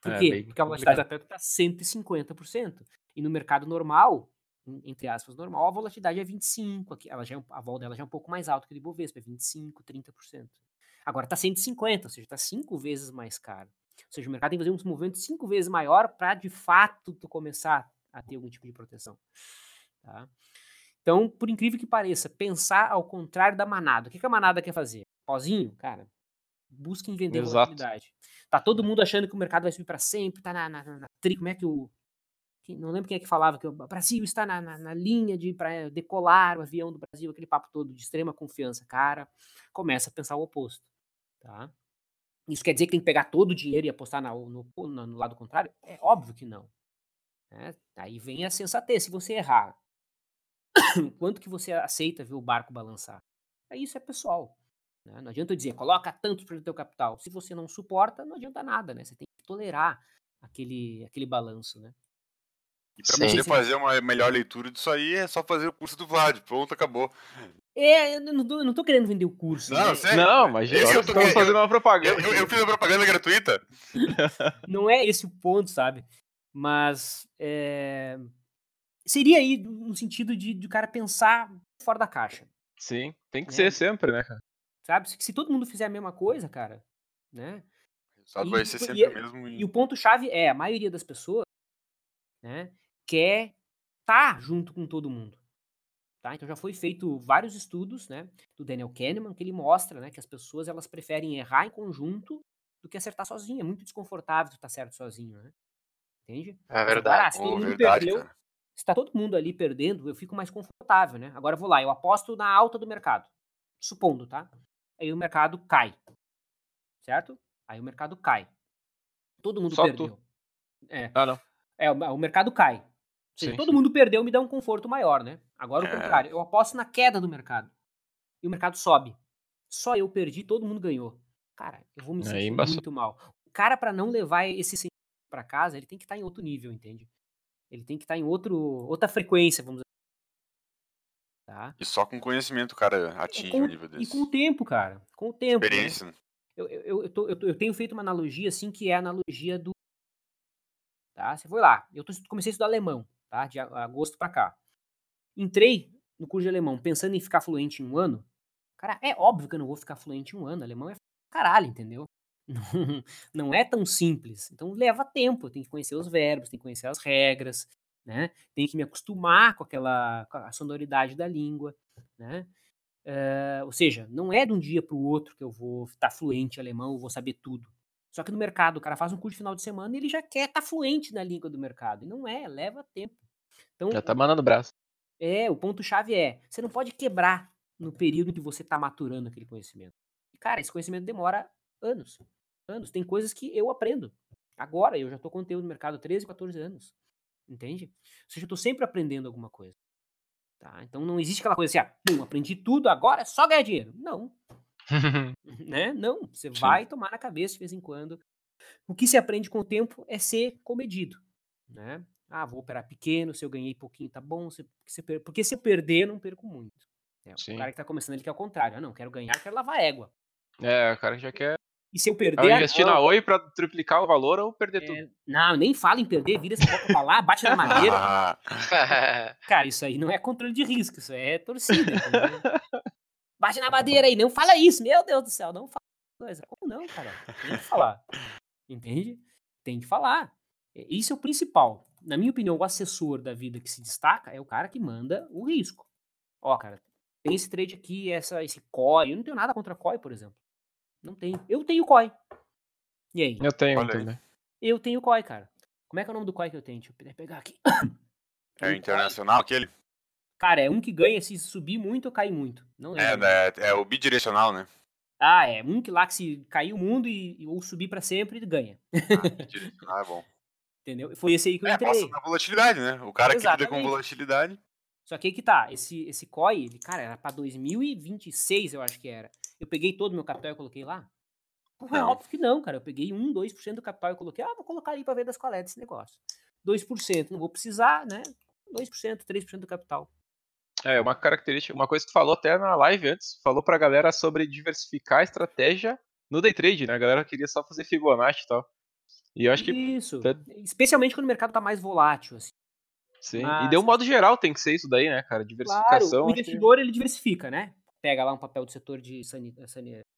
Por é, quê? Porque a velocidade da Petro tá 150%. E no mercado normal, entre aspas, normal, a volatilidade é 25, aqui, ela já é, a vol dela já é um pouco mais alta que a de Bovespa, é 25, 30%. Agora está 150, ou seja, está cinco vezes mais caro. Ou seja, o mercado tem que fazer um movimento cinco vezes maior para, de fato, tu começar a ter algum tipo de proteção. Tá? Então, por incrível que pareça, pensar ao contrário da manada. O que, que a manada quer fazer? Pozinho? Cara, busquem vender Exato. volatilidade. Tá todo mundo achando que o mercado vai subir para sempre, tá na, na, na, na tri, como é que o não lembro quem é que falava que o Brasil está na, na, na linha de para decolar o avião do Brasil, aquele papo todo de extrema confiança, cara, começa a pensar o oposto, tá? Isso quer dizer que tem que pegar todo o dinheiro e apostar na- no, no, no lado contrário? É óbvio que não. né? Aí vem a sensatez. Se você errar, quanto que você aceita ver o barco balançar? É isso é pessoal. né? Não adianta eu dizer, coloca tanto para o teu capital. Se você não suporta, não adianta nada, né? Você tem que tolerar aquele, aquele balanço, né? E pra Sim. você fazer uma melhor leitura disso aí, é só fazer o curso do Vlad. Pronto, acabou. É, eu não tô, eu não tô querendo vender o curso. Não, né? sério. Não, mas nós eu tô querendo- fazendo uma propaganda. Eu, eu, eu fiz a propaganda gratuita. Não é esse o ponto, sabe? Mas é, seria aí no sentido de, de o cara pensar fora da caixa, Sim, tem que É. ser sempre, né, cara? sabe? Se, se todo mundo fizer a mesma coisa, cara, né? O resultado E- vai ser e- sempre o mesmo. E o ponto-chave é, a maioria das pessoas, né, quer estar junto com todo mundo. Tá? Então já foi feito vários estudos, né, do Daniel Kahneman, que ele mostra, né, que as pessoas elas preferem errar em conjunto do que acertar sozinho. É muito desconfortável tu estar certo sozinho, né? Entende? É verdade. se todo Pô, mundo verdade, perdeu, se tá todo mundo ali perdendo, eu fico mais confortável, né? Agora eu vou lá, eu aposto na alta do mercado. Supondo, tá? Aí o mercado cai. Certo? Aí o mercado cai. Todo mundo Só tu. perdeu. É, Ah, não. é, o o mercado cai. Seja, Sim, todo sim. mundo perdeu, me dá um conforto maior, né? Agora o É. contrário, eu aposto na queda do mercado. E o mercado sobe. Só eu perdi, todo mundo ganhou. Cara, eu vou me sentir muito mal. O cara, pra não levar esse sentimento pra casa, ele tem que estar em outro nível, entende? Ele tem que estar em outro, outra frequência, vamos dizer. Tá? E só com conhecimento o cara atinge com- um nível E desse. com o tempo, cara. Com o tempo. né? Experiência. Eu, eu, eu, eu tô- eu eu tenho feito uma analogia, assim, que é a analogia do. Tá? Você foi lá. Eu comecei a estudar alemão, tá? De agosto pra cá. Entrei no curso de alemão pensando em ficar fluente em um ano. Cara, é óbvio que eu não vou ficar fluente em um ano. Alemão é caralho, entendeu? Não, não é tão simples. Então leva tempo. Eu tenho que conhecer os verbos, tenho que conhecer as regras, né? Tenho que me acostumar com aquela com a sonoridade da língua, né? Eh, ou seja, não é de um dia para o outro que eu vou estar fluente em alemão, vou saber tudo. Só que no mercado, o cara faz um curso de final de semana e ele já quer estar fluente na língua do mercado. E não é, leva tempo. Então, Já tá mandando braço. é, o ponto-chave é, você não pode quebrar no período que você está maturando aquele conhecimento. E, cara, esse conhecimento demora anos. Anos. Tem coisas que eu aprendo. Agora, eu já estou conteúdo no mercado há 13, 14 anos. Entende? Ou seja, eu estou sempre aprendendo alguma coisa. Tá? Então não existe aquela coisa assim, ah, pum, aprendi tudo, agora é só ganhar dinheiro. Não, né? Não, você Sim. vai tomar na cabeça de vez em quando. O que se aprende com o tempo é ser comedido, né? Ah, vou operar pequeno, se eu ganhei pouquinho, tá bom. Se, se eu porque se eu perder, eu não perco muito. É, o cara que tá começando, ele quer o contrário. Ah, não, quero ganhar, quero lavar égua. é, o cara já quer E se eu ou perder, ah, investir não, na Oi pra triplicar o valor ou perder tudo. é, não, nem fala em perder, vira essa boca pra lá, bate na madeira. Cara, isso aí não é controle de risco, isso é torcida? Bate na madeira aí, não fala isso, meu Deus do céu, não fala coisa. Como não, cara? Tem que falar. Entende? Tem que falar. É, Isso é o principal. Na minha opinião, o assessor da vida que se destaca é o cara que manda o risco. Ó, cara, tem esse trade aqui, essa, esse COI. Eu não tenho nada contra COI, por exemplo. Não tenho. Eu tenho COI. E aí? Eu tenho Olha também. Eu tenho COI, cara. Como é que é o nome do COI que eu tenho? Deixa eu pegar aqui. é internacional aquele? Cara, é um que ganha se subir muito ou cair muito. Não É, lembro. é, é o bidirecional, né? Ah, é. Um que lá que se cair o mundo e, ou subir pra sempre, ele ganha. Ah, bidirecional é bom. Entendeu? Foi esse aí que eu É, entrei. passa na volatilidade, né? O cara que lida com Exatamente. volatilidade. Só que aí que tá. Esse, esse COI, ele, cara, era pra 2026, eu acho que era. Eu peguei todo o meu capital e coloquei lá? Pô, É óbvio que não, cara. Eu peguei 1, 2% do capital e coloquei. Ah, vou colocar ali pra ver das coletas esse negócio. 2%, não vou precisar, né? 2%, 3% do capital. É, uma característica, uma coisa que tu falou até na live antes, falou pra galera sobre diversificar a estratégia no day trade, né? A galera queria só fazer Fibonacci e tal. E eu acho que, Isso. tá- Especialmente quando o mercado tá mais volátil, assim. sim. Mas- E de um modo geral tem que ser isso daí, né, cara? Claro, Diversificação. o acho que- investidor ele diversifica, né? pega lá um papel do setor de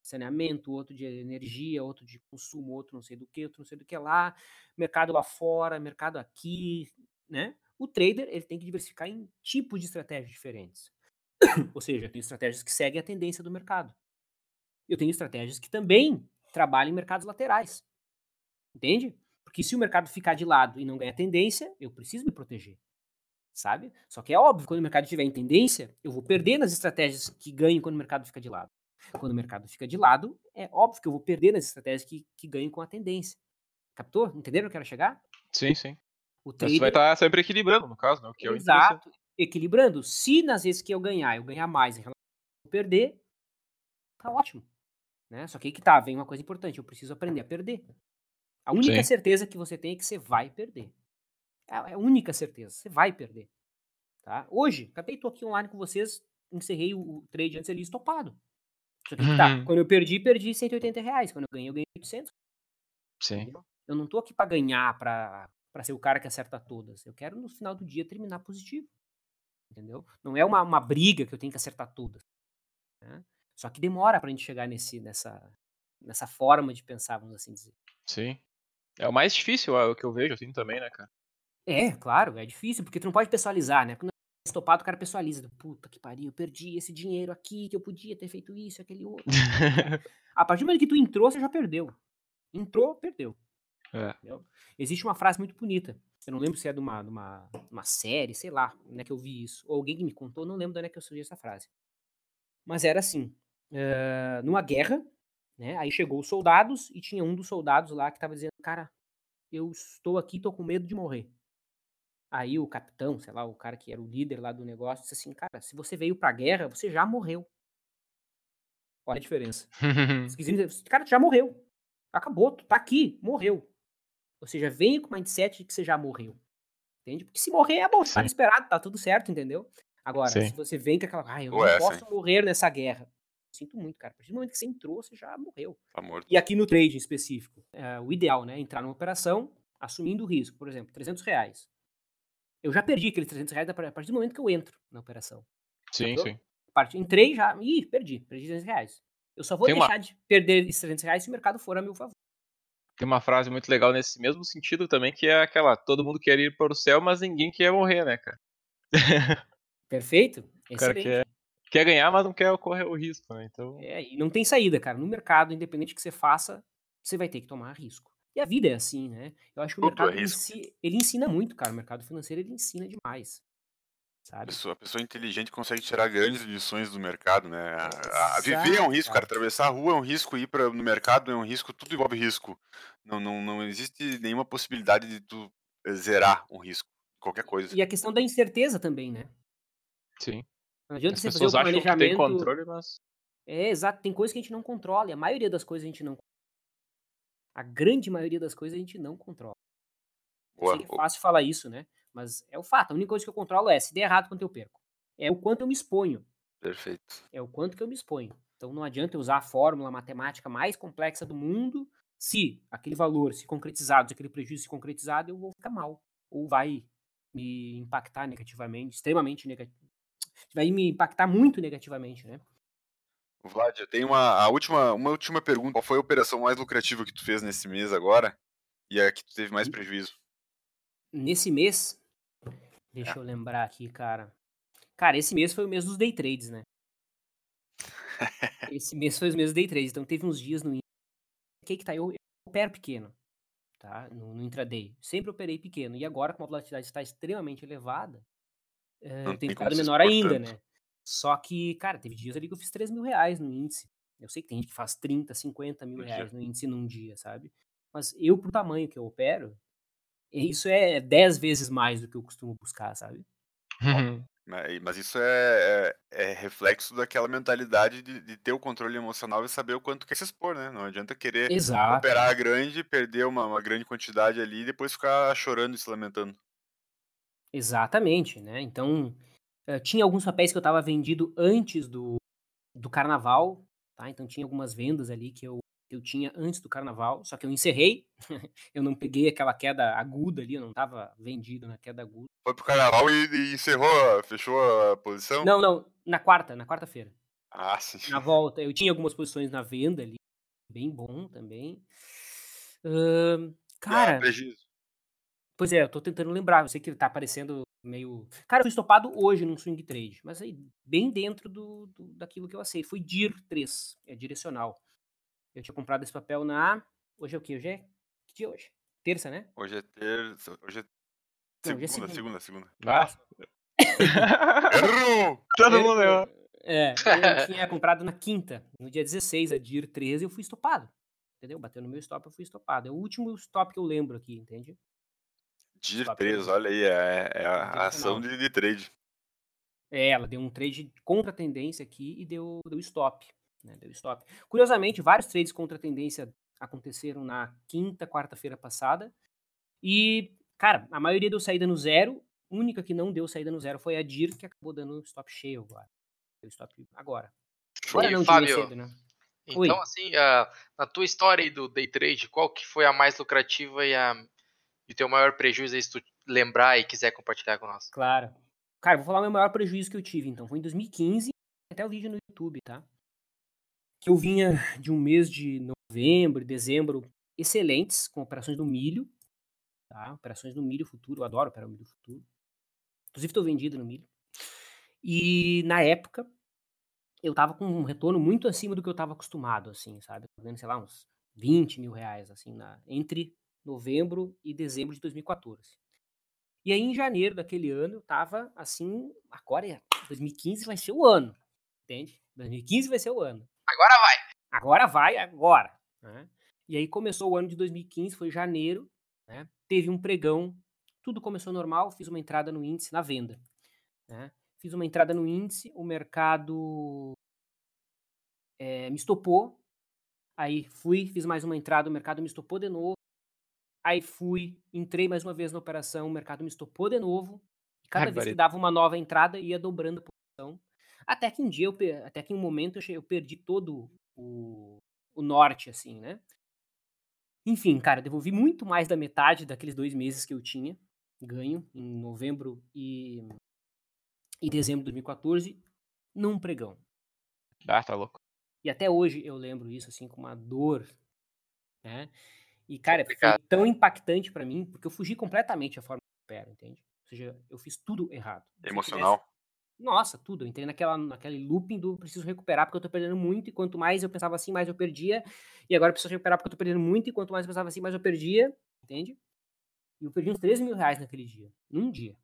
saneamento, outro de energia, outro de consumo, outro não sei do que, outro não sei do que lá, mercado lá fora, mercado aqui, né? O trader ele tem que diversificar em tipos de estratégias diferentes. Ou seja, eu tenho estratégias que seguem a tendência do mercado. Eu tenho estratégias que também trabalham em mercados laterais. Entende? Porque se o mercado ficar de lado e não ganhar tendência, eu preciso me proteger sabe? Só que é óbvio, quando o mercado estiver em tendência, eu vou perder nas estratégias que ganham quando o mercado fica de lado. Quando o mercado fica de lado, é óbvio que eu vou perder nas estratégias que, que ganham com a tendência. Captou? Entenderam onde eu quero chegar? Sim, sim. O trader... Você vai estar sempre equilibrando, no caso, né? O que é Exato. Equilibrando. Se nas vezes que eu ganhar, eu ganhar mais em relação a perder, tá ótimo. Né? Só que aí que tá, vem uma coisa importante, eu preciso aprender a perder. A única sim. certeza que você tem é que você vai perder. É, é a única certeza. Você vai perder. Tá? Hoje, acabei tô aqui online com vocês, encerrei o, trade antes ali estopado. Só que, tá, uhum. tá, quando eu perdi, perdi 180 reais. Quando eu ganhei, eu ganhei 800. Sim. Entendeu? Eu não tô aqui para ganhar, para para ser o cara que acerta todas. Eu quero no final do dia terminar positivo. Entendeu? Não é uma, uma briga que eu tenho que acertar todas. Né? Só que demora pra gente chegar nesse, nessa, nessa forma de pensar, vamos assim dizer. Sim. É o mais difícil, é o que eu vejo assim também, né, cara? É, claro, é difícil, porque tu não pode pessoalizar, né? Quando é estopado, o cara pessoaliza. Puta que pariu, eu perdi esse dinheiro aqui, que eu podia ter feito isso, aquele outro. a partir do momento que tu entrou, você já perdeu. Entrou, perdeu. É. Existe uma frase muito bonita. Eu não lembro se é de uma, de uma, uma série, sei lá, onde é que eu vi isso. Ou alguém que me contou, não lembro de onde é que eu surgi essa frase. Mas era assim: uh, numa guerra, né? Aí chegou os soldados e tinha um dos soldados lá que tava dizendo: Cara, eu estou aqui, tô com medo de morrer. Aí o capitão, sei lá, o cara que era o líder lá do negócio, disse assim: Cara, se você veio pra guerra, você já morreu. Olha a diferença. Esse cara já morreu. Acabou, tu tá aqui, morreu. Ou seja, venha com o mindset de que você já morreu. Entende? Porque se morrer é bom, tá esperado, tá tudo certo, entendeu? Agora, Sim. se você vem com aquela, ah, eu não Ué, posso sim. morrer nessa guerra. Sinto muito, cara. A partir do momento que você entrou, você já morreu. Tá morto. E aqui no trade em específico, é, o ideal, né? Entrar numa operação assumindo o risco. Por exemplo, 300 reais. Eu já perdi aqueles 300 reais a partir do momento que eu entro na operação. Sim, sim. Entrei já. Ih, perdi. Perdi 300 reais. Eu só vou Tem deixar uma... de perder esses 300 reais se o mercado for a meu favor. Tem uma frase muito legal nesse mesmo sentido também, que é aquela: todo mundo quer ir para o céu, mas ninguém quer morrer, né, cara? Perfeito. O cara quer, quer ganhar, mas não quer correr o risco, né? Então... É, e não tem saída, cara. No mercado, independente do que você faça, você vai ter que tomar risco. E a vida é assim, né? Eu acho que o Tudo mercado é si, ele ensina muito, cara. O mercado financeiro ele ensina demais. Sabe? A pessoa, a pessoa inteligente consegue tirar grandes lições do mercado, né? A, a viver é um risco, cara. Atravessar a rua é um risco, ir para no mercado é um risco, tudo envolve risco. Não, não, não existe nenhuma possibilidade de tu zerar um risco, qualquer coisa. E a questão da incerteza também, né? Sim. Não adianta As você fazer o planejamento. Tem controle, mas... É, exato. Tem coisas que a gente não controla. E a maioria das coisas a gente não a grande maioria das coisas a gente não controla. Boa. É fácil falar isso, né? Mas é o fato. A única coisa que eu controlo é se der errado, quanto eu perco. É o quanto eu me exponho. Perfeito. É o quanto que eu me exponho. Então não adianta eu usar a fórmula matemática mais complexa do mundo se aquele valor se concretizado, se aquele prejuízo se concretizado, eu vou ficar mal. Ou vai me impactar negativamente, extremamente negativo. Vai me impactar muito negativamente, né? Vlad, eu tenho uma, a última, uma última pergunta. Qual foi a operação mais lucrativa que tu fez nesse mês agora? E a que tu teve mais prejuízo? Nesse mês? Deixa é. eu lembrar aqui, cara. Cara, esse mês foi o mês dos day trades, né? esse mês foi o mês dos day trades. Então teve uns dias no que que tá? Eu, eu opero pequeno, tá? No, no, intraday. Sempre operei pequeno. E agora, como a volatilidade está extremamente elevada, é, tem ficado menor ainda, né? Só que, cara, teve dias ali que eu fiz 3 mil reais no índice. Eu sei que tem gente que faz 30, 50 mil reais no índice num dia, sabe? Mas eu, pro tamanho que eu opero, isso é 10 vezes mais do que eu costumo buscar, sabe? Uhum. Mas isso é, é, é, reflexo daquela mentalidade de, de, ter o controle emocional e saber o quanto quer se expor, né? Não adianta querer Exato. operar grande, perder uma, uma, grande quantidade ali e depois ficar chorando e se lamentando. Exatamente, né? Então, Uh, tinha alguns papéis que eu estava vendido antes do, do carnaval, tá? Então tinha algumas vendas ali que eu, eu tinha antes do carnaval, só que eu encerrei. eu não peguei aquela queda aguda ali, eu não estava vendido na queda aguda. Foi pro carnaval e, e, encerrou, fechou a posição? Não, não, na quarta, na quarta-feira. Ah, sim. Na volta, eu tinha algumas posições na venda ali, bem bom também. Ahn, cara, Ah, prejuízo. Pois é, eu tô tentando lembrar, eu sei que tá aparecendo meio. Cara, eu fui estopado hoje num swing trade, mas aí bem dentro do, do- daquilo que eu aceito. Foi DIR 3, é direcional. Eu tinha comprado esse papel na. Hoje é o quê? Hoje é. Que dia é hoje? Terça, né? Hoje é terça. Hoje é Não, hoje é segunda, segunda. segunda, segunda. Ah. Errou! Todo mundo errou. É, eu tinha comprado na quinta, no dia 16, a DIR 13, eu fui estopado. Entendeu? Bateu no meu stop, eu fui estopado. É o último stop que eu lembro aqui, entende? DIR Stop 3, errou. olha aí, é, é a ação de, de trade. É, ela deu um trade contra a tendência aqui e deu, deu stop. Né? Deu stop. Curiosamente, vários trades contra a tendência aconteceram na quinta, quarta-feira passada. E, cara, a maioria deu saída no zero. A única que não deu saída no zero foi a DIR, que acabou dando stop cheio agora. Deu stop agora. Agora não, Fábio, cedo, né? Então, Oi. assim, ah, na tua história aí do day trade, qual que foi a mais lucrativa e, a, e o teu maior prejuízo aí, se tu lembrar e quiser compartilhar com nós? Claro. Cara, vou falar o meu maior prejuízo que eu tive, então. Foi em 2015, até o vídeo no YouTube, tá? Que eu vinha de um mês de novembro, dezembro, excelentes, com operações no milho, tá? Operações no milho futuro, eu adoro operar no milho futuro. Inclusive, estou vendido no milho. E, na época, eu tava com um retorno muito acima do que eu tava acostumado, assim, sabe? Tava Ganhando, sei lá, uns 20 mil reais, assim, na, entre novembro e dezembro de 2014. E aí, em janeiro daquele ano, eu tava assim, agora é 2015 vai ser o ano, entende? 2015 vai ser o ano. Agora vai! Agora vai, agora. né? E aí começou o ano de 2015, foi janeiro, né? Teve um pregão, tudo começou normal, fiz uma entrada no índice na venda. né? Fiz uma entrada no índice, o mercado eh, me estopou. Aí fui, fiz mais uma entrada, o mercado me estopou de novo. Aí fui, entrei mais uma vez na operação, o mercado me estopou de novo. E cada vez que dava uma nova entrada, ia dobrando a posição. Até que um dia, eu, per- até que um momento, eu perdi todo o, o norte, assim, né? Enfim, cara, devolvi muito mais da metade daqueles dois meses que eu tinha ganho em novembro e, e dezembro de 2014 num pregão. Ah, tá louco. E até hoje eu lembro isso, assim, com uma dor, né? E, cara, foi Complicado. tão impactante pra mim, porque eu fugi completamente da forma que eu opero, entende? Ou seja, eu fiz tudo errado. Eu tivesse- Emocional. Nossa, tudo. Eu entrei naquela, naquele looping do preciso recuperar porque eu tô perdendo muito, e quanto mais eu pensava assim, mais eu perdia. E agora eu preciso recuperar porque eu tô perdendo muito, e quanto mais eu pensava assim, mais eu perdia, entende? E eu perdi uns 13 mil reais naquele dia. Num dia.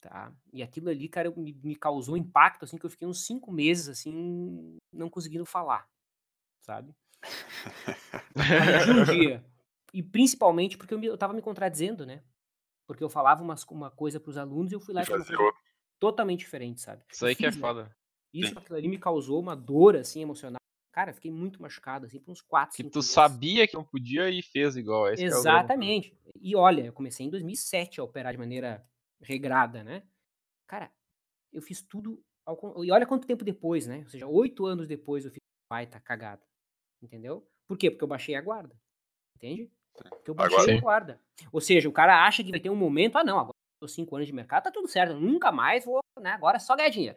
Tá? E aquilo ali, cara, me, me causou impacto, assim, que eu fiquei uns cinco meses, assim, não conseguindo falar. Sabe? A de um dia. E principalmente porque eu, me- eu tava me contradizendo, né? Porque eu falava umas, uma coisa pros alunos e eu fui lá E outra. totalmente diferente, sabe? Isso aí que é fiz, né? foda. Isso, Sim. aquilo ali me causou uma dor, assim, emocional. Cara, fiquei muito machucado, assim, por uns 4, Que 5 tu meses. sabia que não podia e fez igual. Esse é o grande Exatamente. E olha, eu comecei em 2007 a operar de maneira regrada, né? Cara, eu fiz tudo. Ao... E olha quanto tempo depois, né? Ou seja, oito anos depois eu fiz baita cagada. Entendeu? Por quê? Porque eu baixei a guarda. Entende? Porque eu baixei Agora- a guarda. Ou seja, o cara acha que vai ter um momento, ah, não, agora eu tô cinco anos de mercado, tá tudo certo, nunca mais vou, né? Agora é só ganhar dinheiro.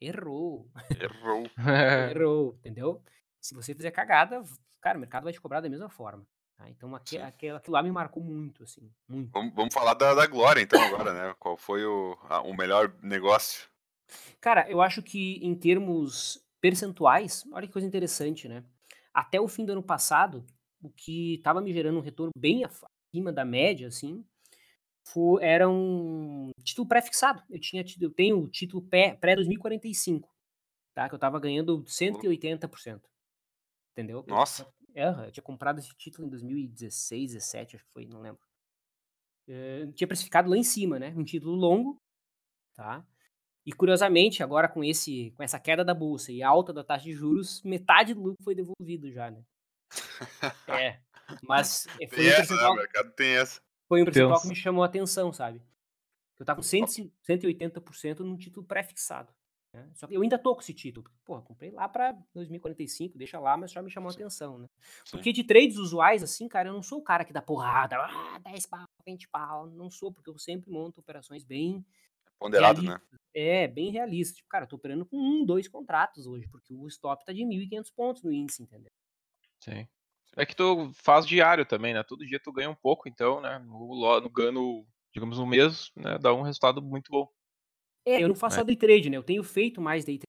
Errou. Errou. Errou, entendeu? Se você fizer cagada, cara, o mercado vai te cobrar da mesma forma. tá? Então aque- Sim. aquele- aquilo lá me marcou muito, assim, muito. Vamos, vamos falar da, da Glória, então, agora, né? Qual foi o, a- o melhor negócio? Cara, eu acho que em termos percentuais, olha que coisa interessante, né? Até o fim do ano passado, o que estava me gerando um retorno bem acima da média, assim, fo- era um título pré-fixado. Eu tinha eu tenho o título pré- pré-2045, tá? Que eu tava ganhando 180%. Entendeu? Eu- Nossa. É, eu tinha comprado esse título em 2016, 17, acho que foi, não lembro. Eh, tinha precificado lá em cima, né? Um título longo, tá? E curiosamente, agora com esse com essa queda da bolsa e alta da taxa de juros, metade do lucro foi devolvido já, né? É. Mas eh, foi Tem um essa, né? O mercado tem essa. foi um percentual que me chamou a atenção, sabe? Eu tava com 100, 180% num título pré-fixado. né? Só que eu ainda tô com esse título. porque, Porra, comprei lá pra 2045, deixa lá, mas já me chamou a atenção, né? Sim. Porque de trades usuais, assim, cara, eu não sou o cara que dá porrada, ah, 10 pau, 20 pau. Não sou, porque eu sempre monto operações bem Ponderado, né? realista. É, bem realista. Tipo, cara, eu tô operando com um, dois contratos hoje, porque o stop tá de 1.500 pontos no índice, entendeu? Sim. É que tu faz diário também, né? Todo dia tu ganha um pouco, então, né? No, no gano, digamos, no mês, né? Dá um resultado muito bom. É, eu não faço É. só day trade, né? Eu tenho feito mais day trade.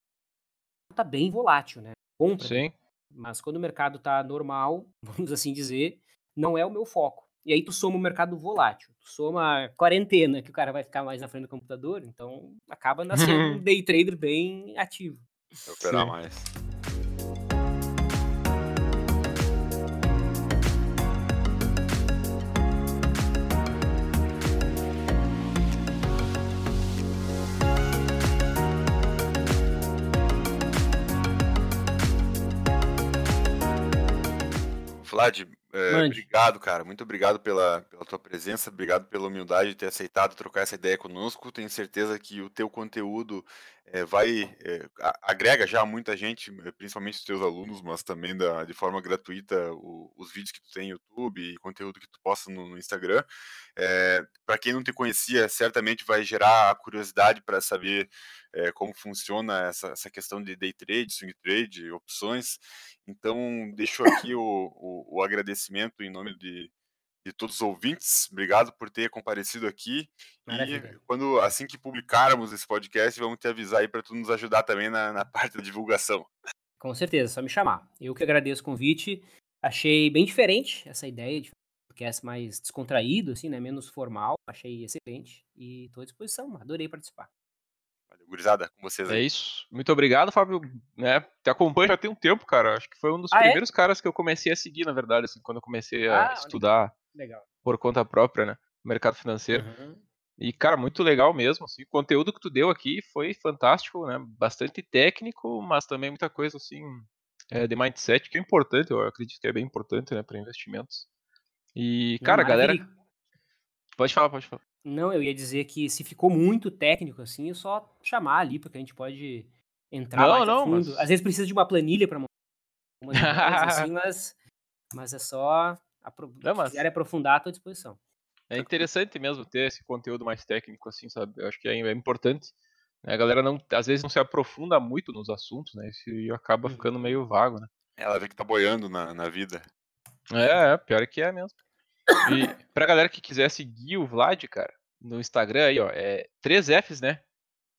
Tá bem volátil, né? Compra. Sim. Mas quando o mercado tá normal, vamos assim dizer, não é o meu foco. E aí tu soma o mercado volátil, tu soma a quarentena, que o cara vai ficar mais na frente do computador, então acaba nascendo um day trader bem ativo. Operar Sim. mais. Vlad, é, obrigado, cara. Muito obrigado pela, pela tua presença, obrigado pela humildade de ter aceitado trocar essa ideia conosco. Tenho certeza que o teu conteúdo é, vai é, agrega já muita gente, eh, principalmente os teus alunos, mas também da, de forma gratuita o- os vídeos que tu tem no YouTube e conteúdo que tu posta no, no Instagram. para quem não te conhecia, certamente vai gerar a curiosidade para saber é, como funciona essa, essa questão de day trade, swing trade, opções. Então, deixo aqui o, o, o agradecimento em nome de, de todos os ouvintes. Obrigado por ter comparecido aqui. Maravilha. E quando assim que publicarmos esse podcast, vamos te avisar aí para tu nos ajudar também na, na parte da divulgação. Com certeza, só me chamar. Eu que agradeço o convite. Achei bem diferente essa ideia de podcast mais descontraído, assim, né? Menos formal. Achei excelente. E tô à disposição. Adorei participar. Valeu, gurizada, com vocês É aí. isso. Muito obrigado, Fábio. Né, te acompanho já tem um tempo, cara. Acho que foi um dos Ah, é? primeiros caras que eu comecei a seguir, na verdade, assim, quando eu comecei a Ah, estudar Legal. por conta própria, né? Mercado financeiro. Uhum. E, cara, muito legal mesmo. Assim, o conteúdo que tu deu aqui foi fantástico, né? Bastante técnico, mas também muita coisa, assim, é, de mindset, que é importante, eu acredito que é bem importante, né, para investimentos. E, Não, cara, galera. maravilha. Pode falar, pode falar. Não, eu ia dizer que se ficou muito técnico assim, é só chamar ali, porque a gente pode entrar Não, mais não, fundo. mas- Às vezes precisa de uma planilha para assim, mas, mas é só apro Não, se quiser aprofundar, estou à disposição. É interessante mesmo ter esse conteúdo mais técnico, assim, sabe? Eu acho que é, é importante. né? A galera não, às vezes não se aprofunda muito nos assuntos, né? Isso acaba Uhum. ficando meio vago, né? Ela vê que tá boiando na, na vida. É, é, pior é que é mesmo. E pra galera que quiser seguir o Vlad, cara, no Instagram aí, ó, é 3Fs, né?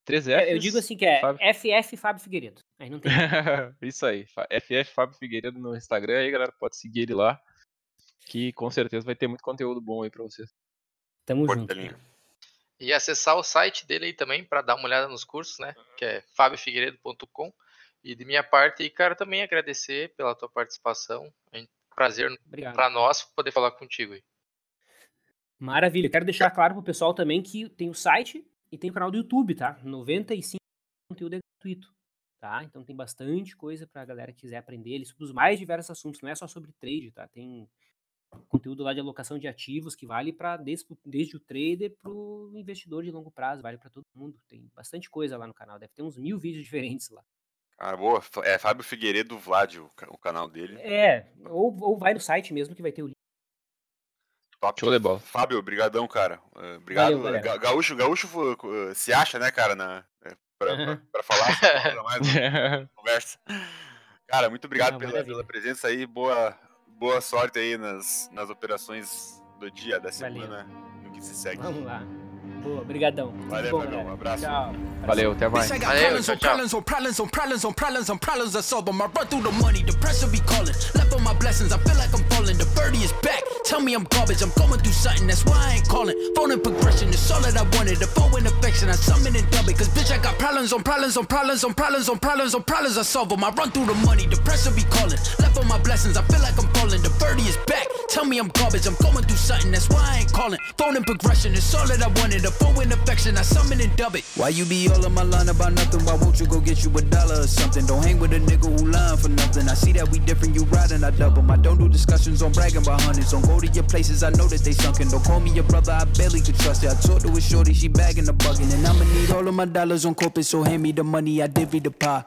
3Fs. É, eu digo assim que é Fábio. FF Fábio Figueiredo. Aí não tem. Isso aí. FF Fábio Figueiredo no Instagram aí, galera. Pode seguir ele lá. Que com certeza vai ter muito conteúdo bom aí pra vocês. Tamo junto. E acessar o site dele aí também para dar uma olhada nos cursos, né? Que é fabiofigueiredo.com. E de minha parte, e cara, também agradecer pela tua participação. É um prazer Obrigado. para nós poder falar contigo aí. Maravilha. Quero deixar claro pro pessoal também que tem o site e tem o canal do YouTube, tá? 95 conteúdo é gratuito, tá? Então tem bastante coisa pra galera que quiser aprender sobre os mais diversos assuntos, não é só sobre trade, tá? Tem conteúdo lá de alocação de ativos que vale para desde, desde o trader pro investidor de longo prazo, vale pra todo mundo. Tem bastante coisa lá no canal, deve ter uns mil vídeos diferentes lá. Cara, boa. É Fábio Figueiredo Vlad, o, o canal dele. É, ou, ou vai no site mesmo que vai ter o link. Top. Show de bola. Fábio, brigadão, cara. Eh, Obrigado. Valeu. Ga- gaúcho, gaúcho eh, se acha, né, cara, na, eh, pra, pra- Aham. pra falar sobre mais uma conversa. Cara, muito obrigado Não, pela, pela presença aí. Boa, boa sorte aí nas, nas operações do dia, da Valeu. semana, no que se segue. Vamos lá. Boa, brigadão. Tudo Valeu, bom, Fabio, galera. um abraço. Tchau. Valeu, até mais. Bitch, I got Valeu, problems tchau, on tchau. problems on problems on problems on problems on problems I solve them. I run through the money, the pressure be calling. Left on my blessings, I feel like I'm falling. The birdie is back. Tell me I'm garbage, I'm going through something, that's why I ain't calling. Phone and progression is all that I wanted. The phone in affection, I summon and dub it. Cause bitch, I got problems on problems on problems on problems on problems on problems I solve them. I run through the money, the pressure be calling. Left on my blessings, I feel like I'm falling. The birdie is back. Tell me I'm garbage, I'm going through something, that's why I ain't calling. Phone and progression is all that I wanted. The phone in affection, I summon and dub it. Why you be all on my line about nothing? Why won't you go get you a dollar or something? Don't hang with a nigga who lying for nothing. I see that we different, you riding, I dub double. I don't do discussions on bragging about hundreds. Don't go to your places, I know that they sunken. Don't call me your brother, I barely could trust it. I talked to a shorty, she bagging the bugging. And I'ma need all of my dollars on corporate, so hand me the money, I divvy the pie.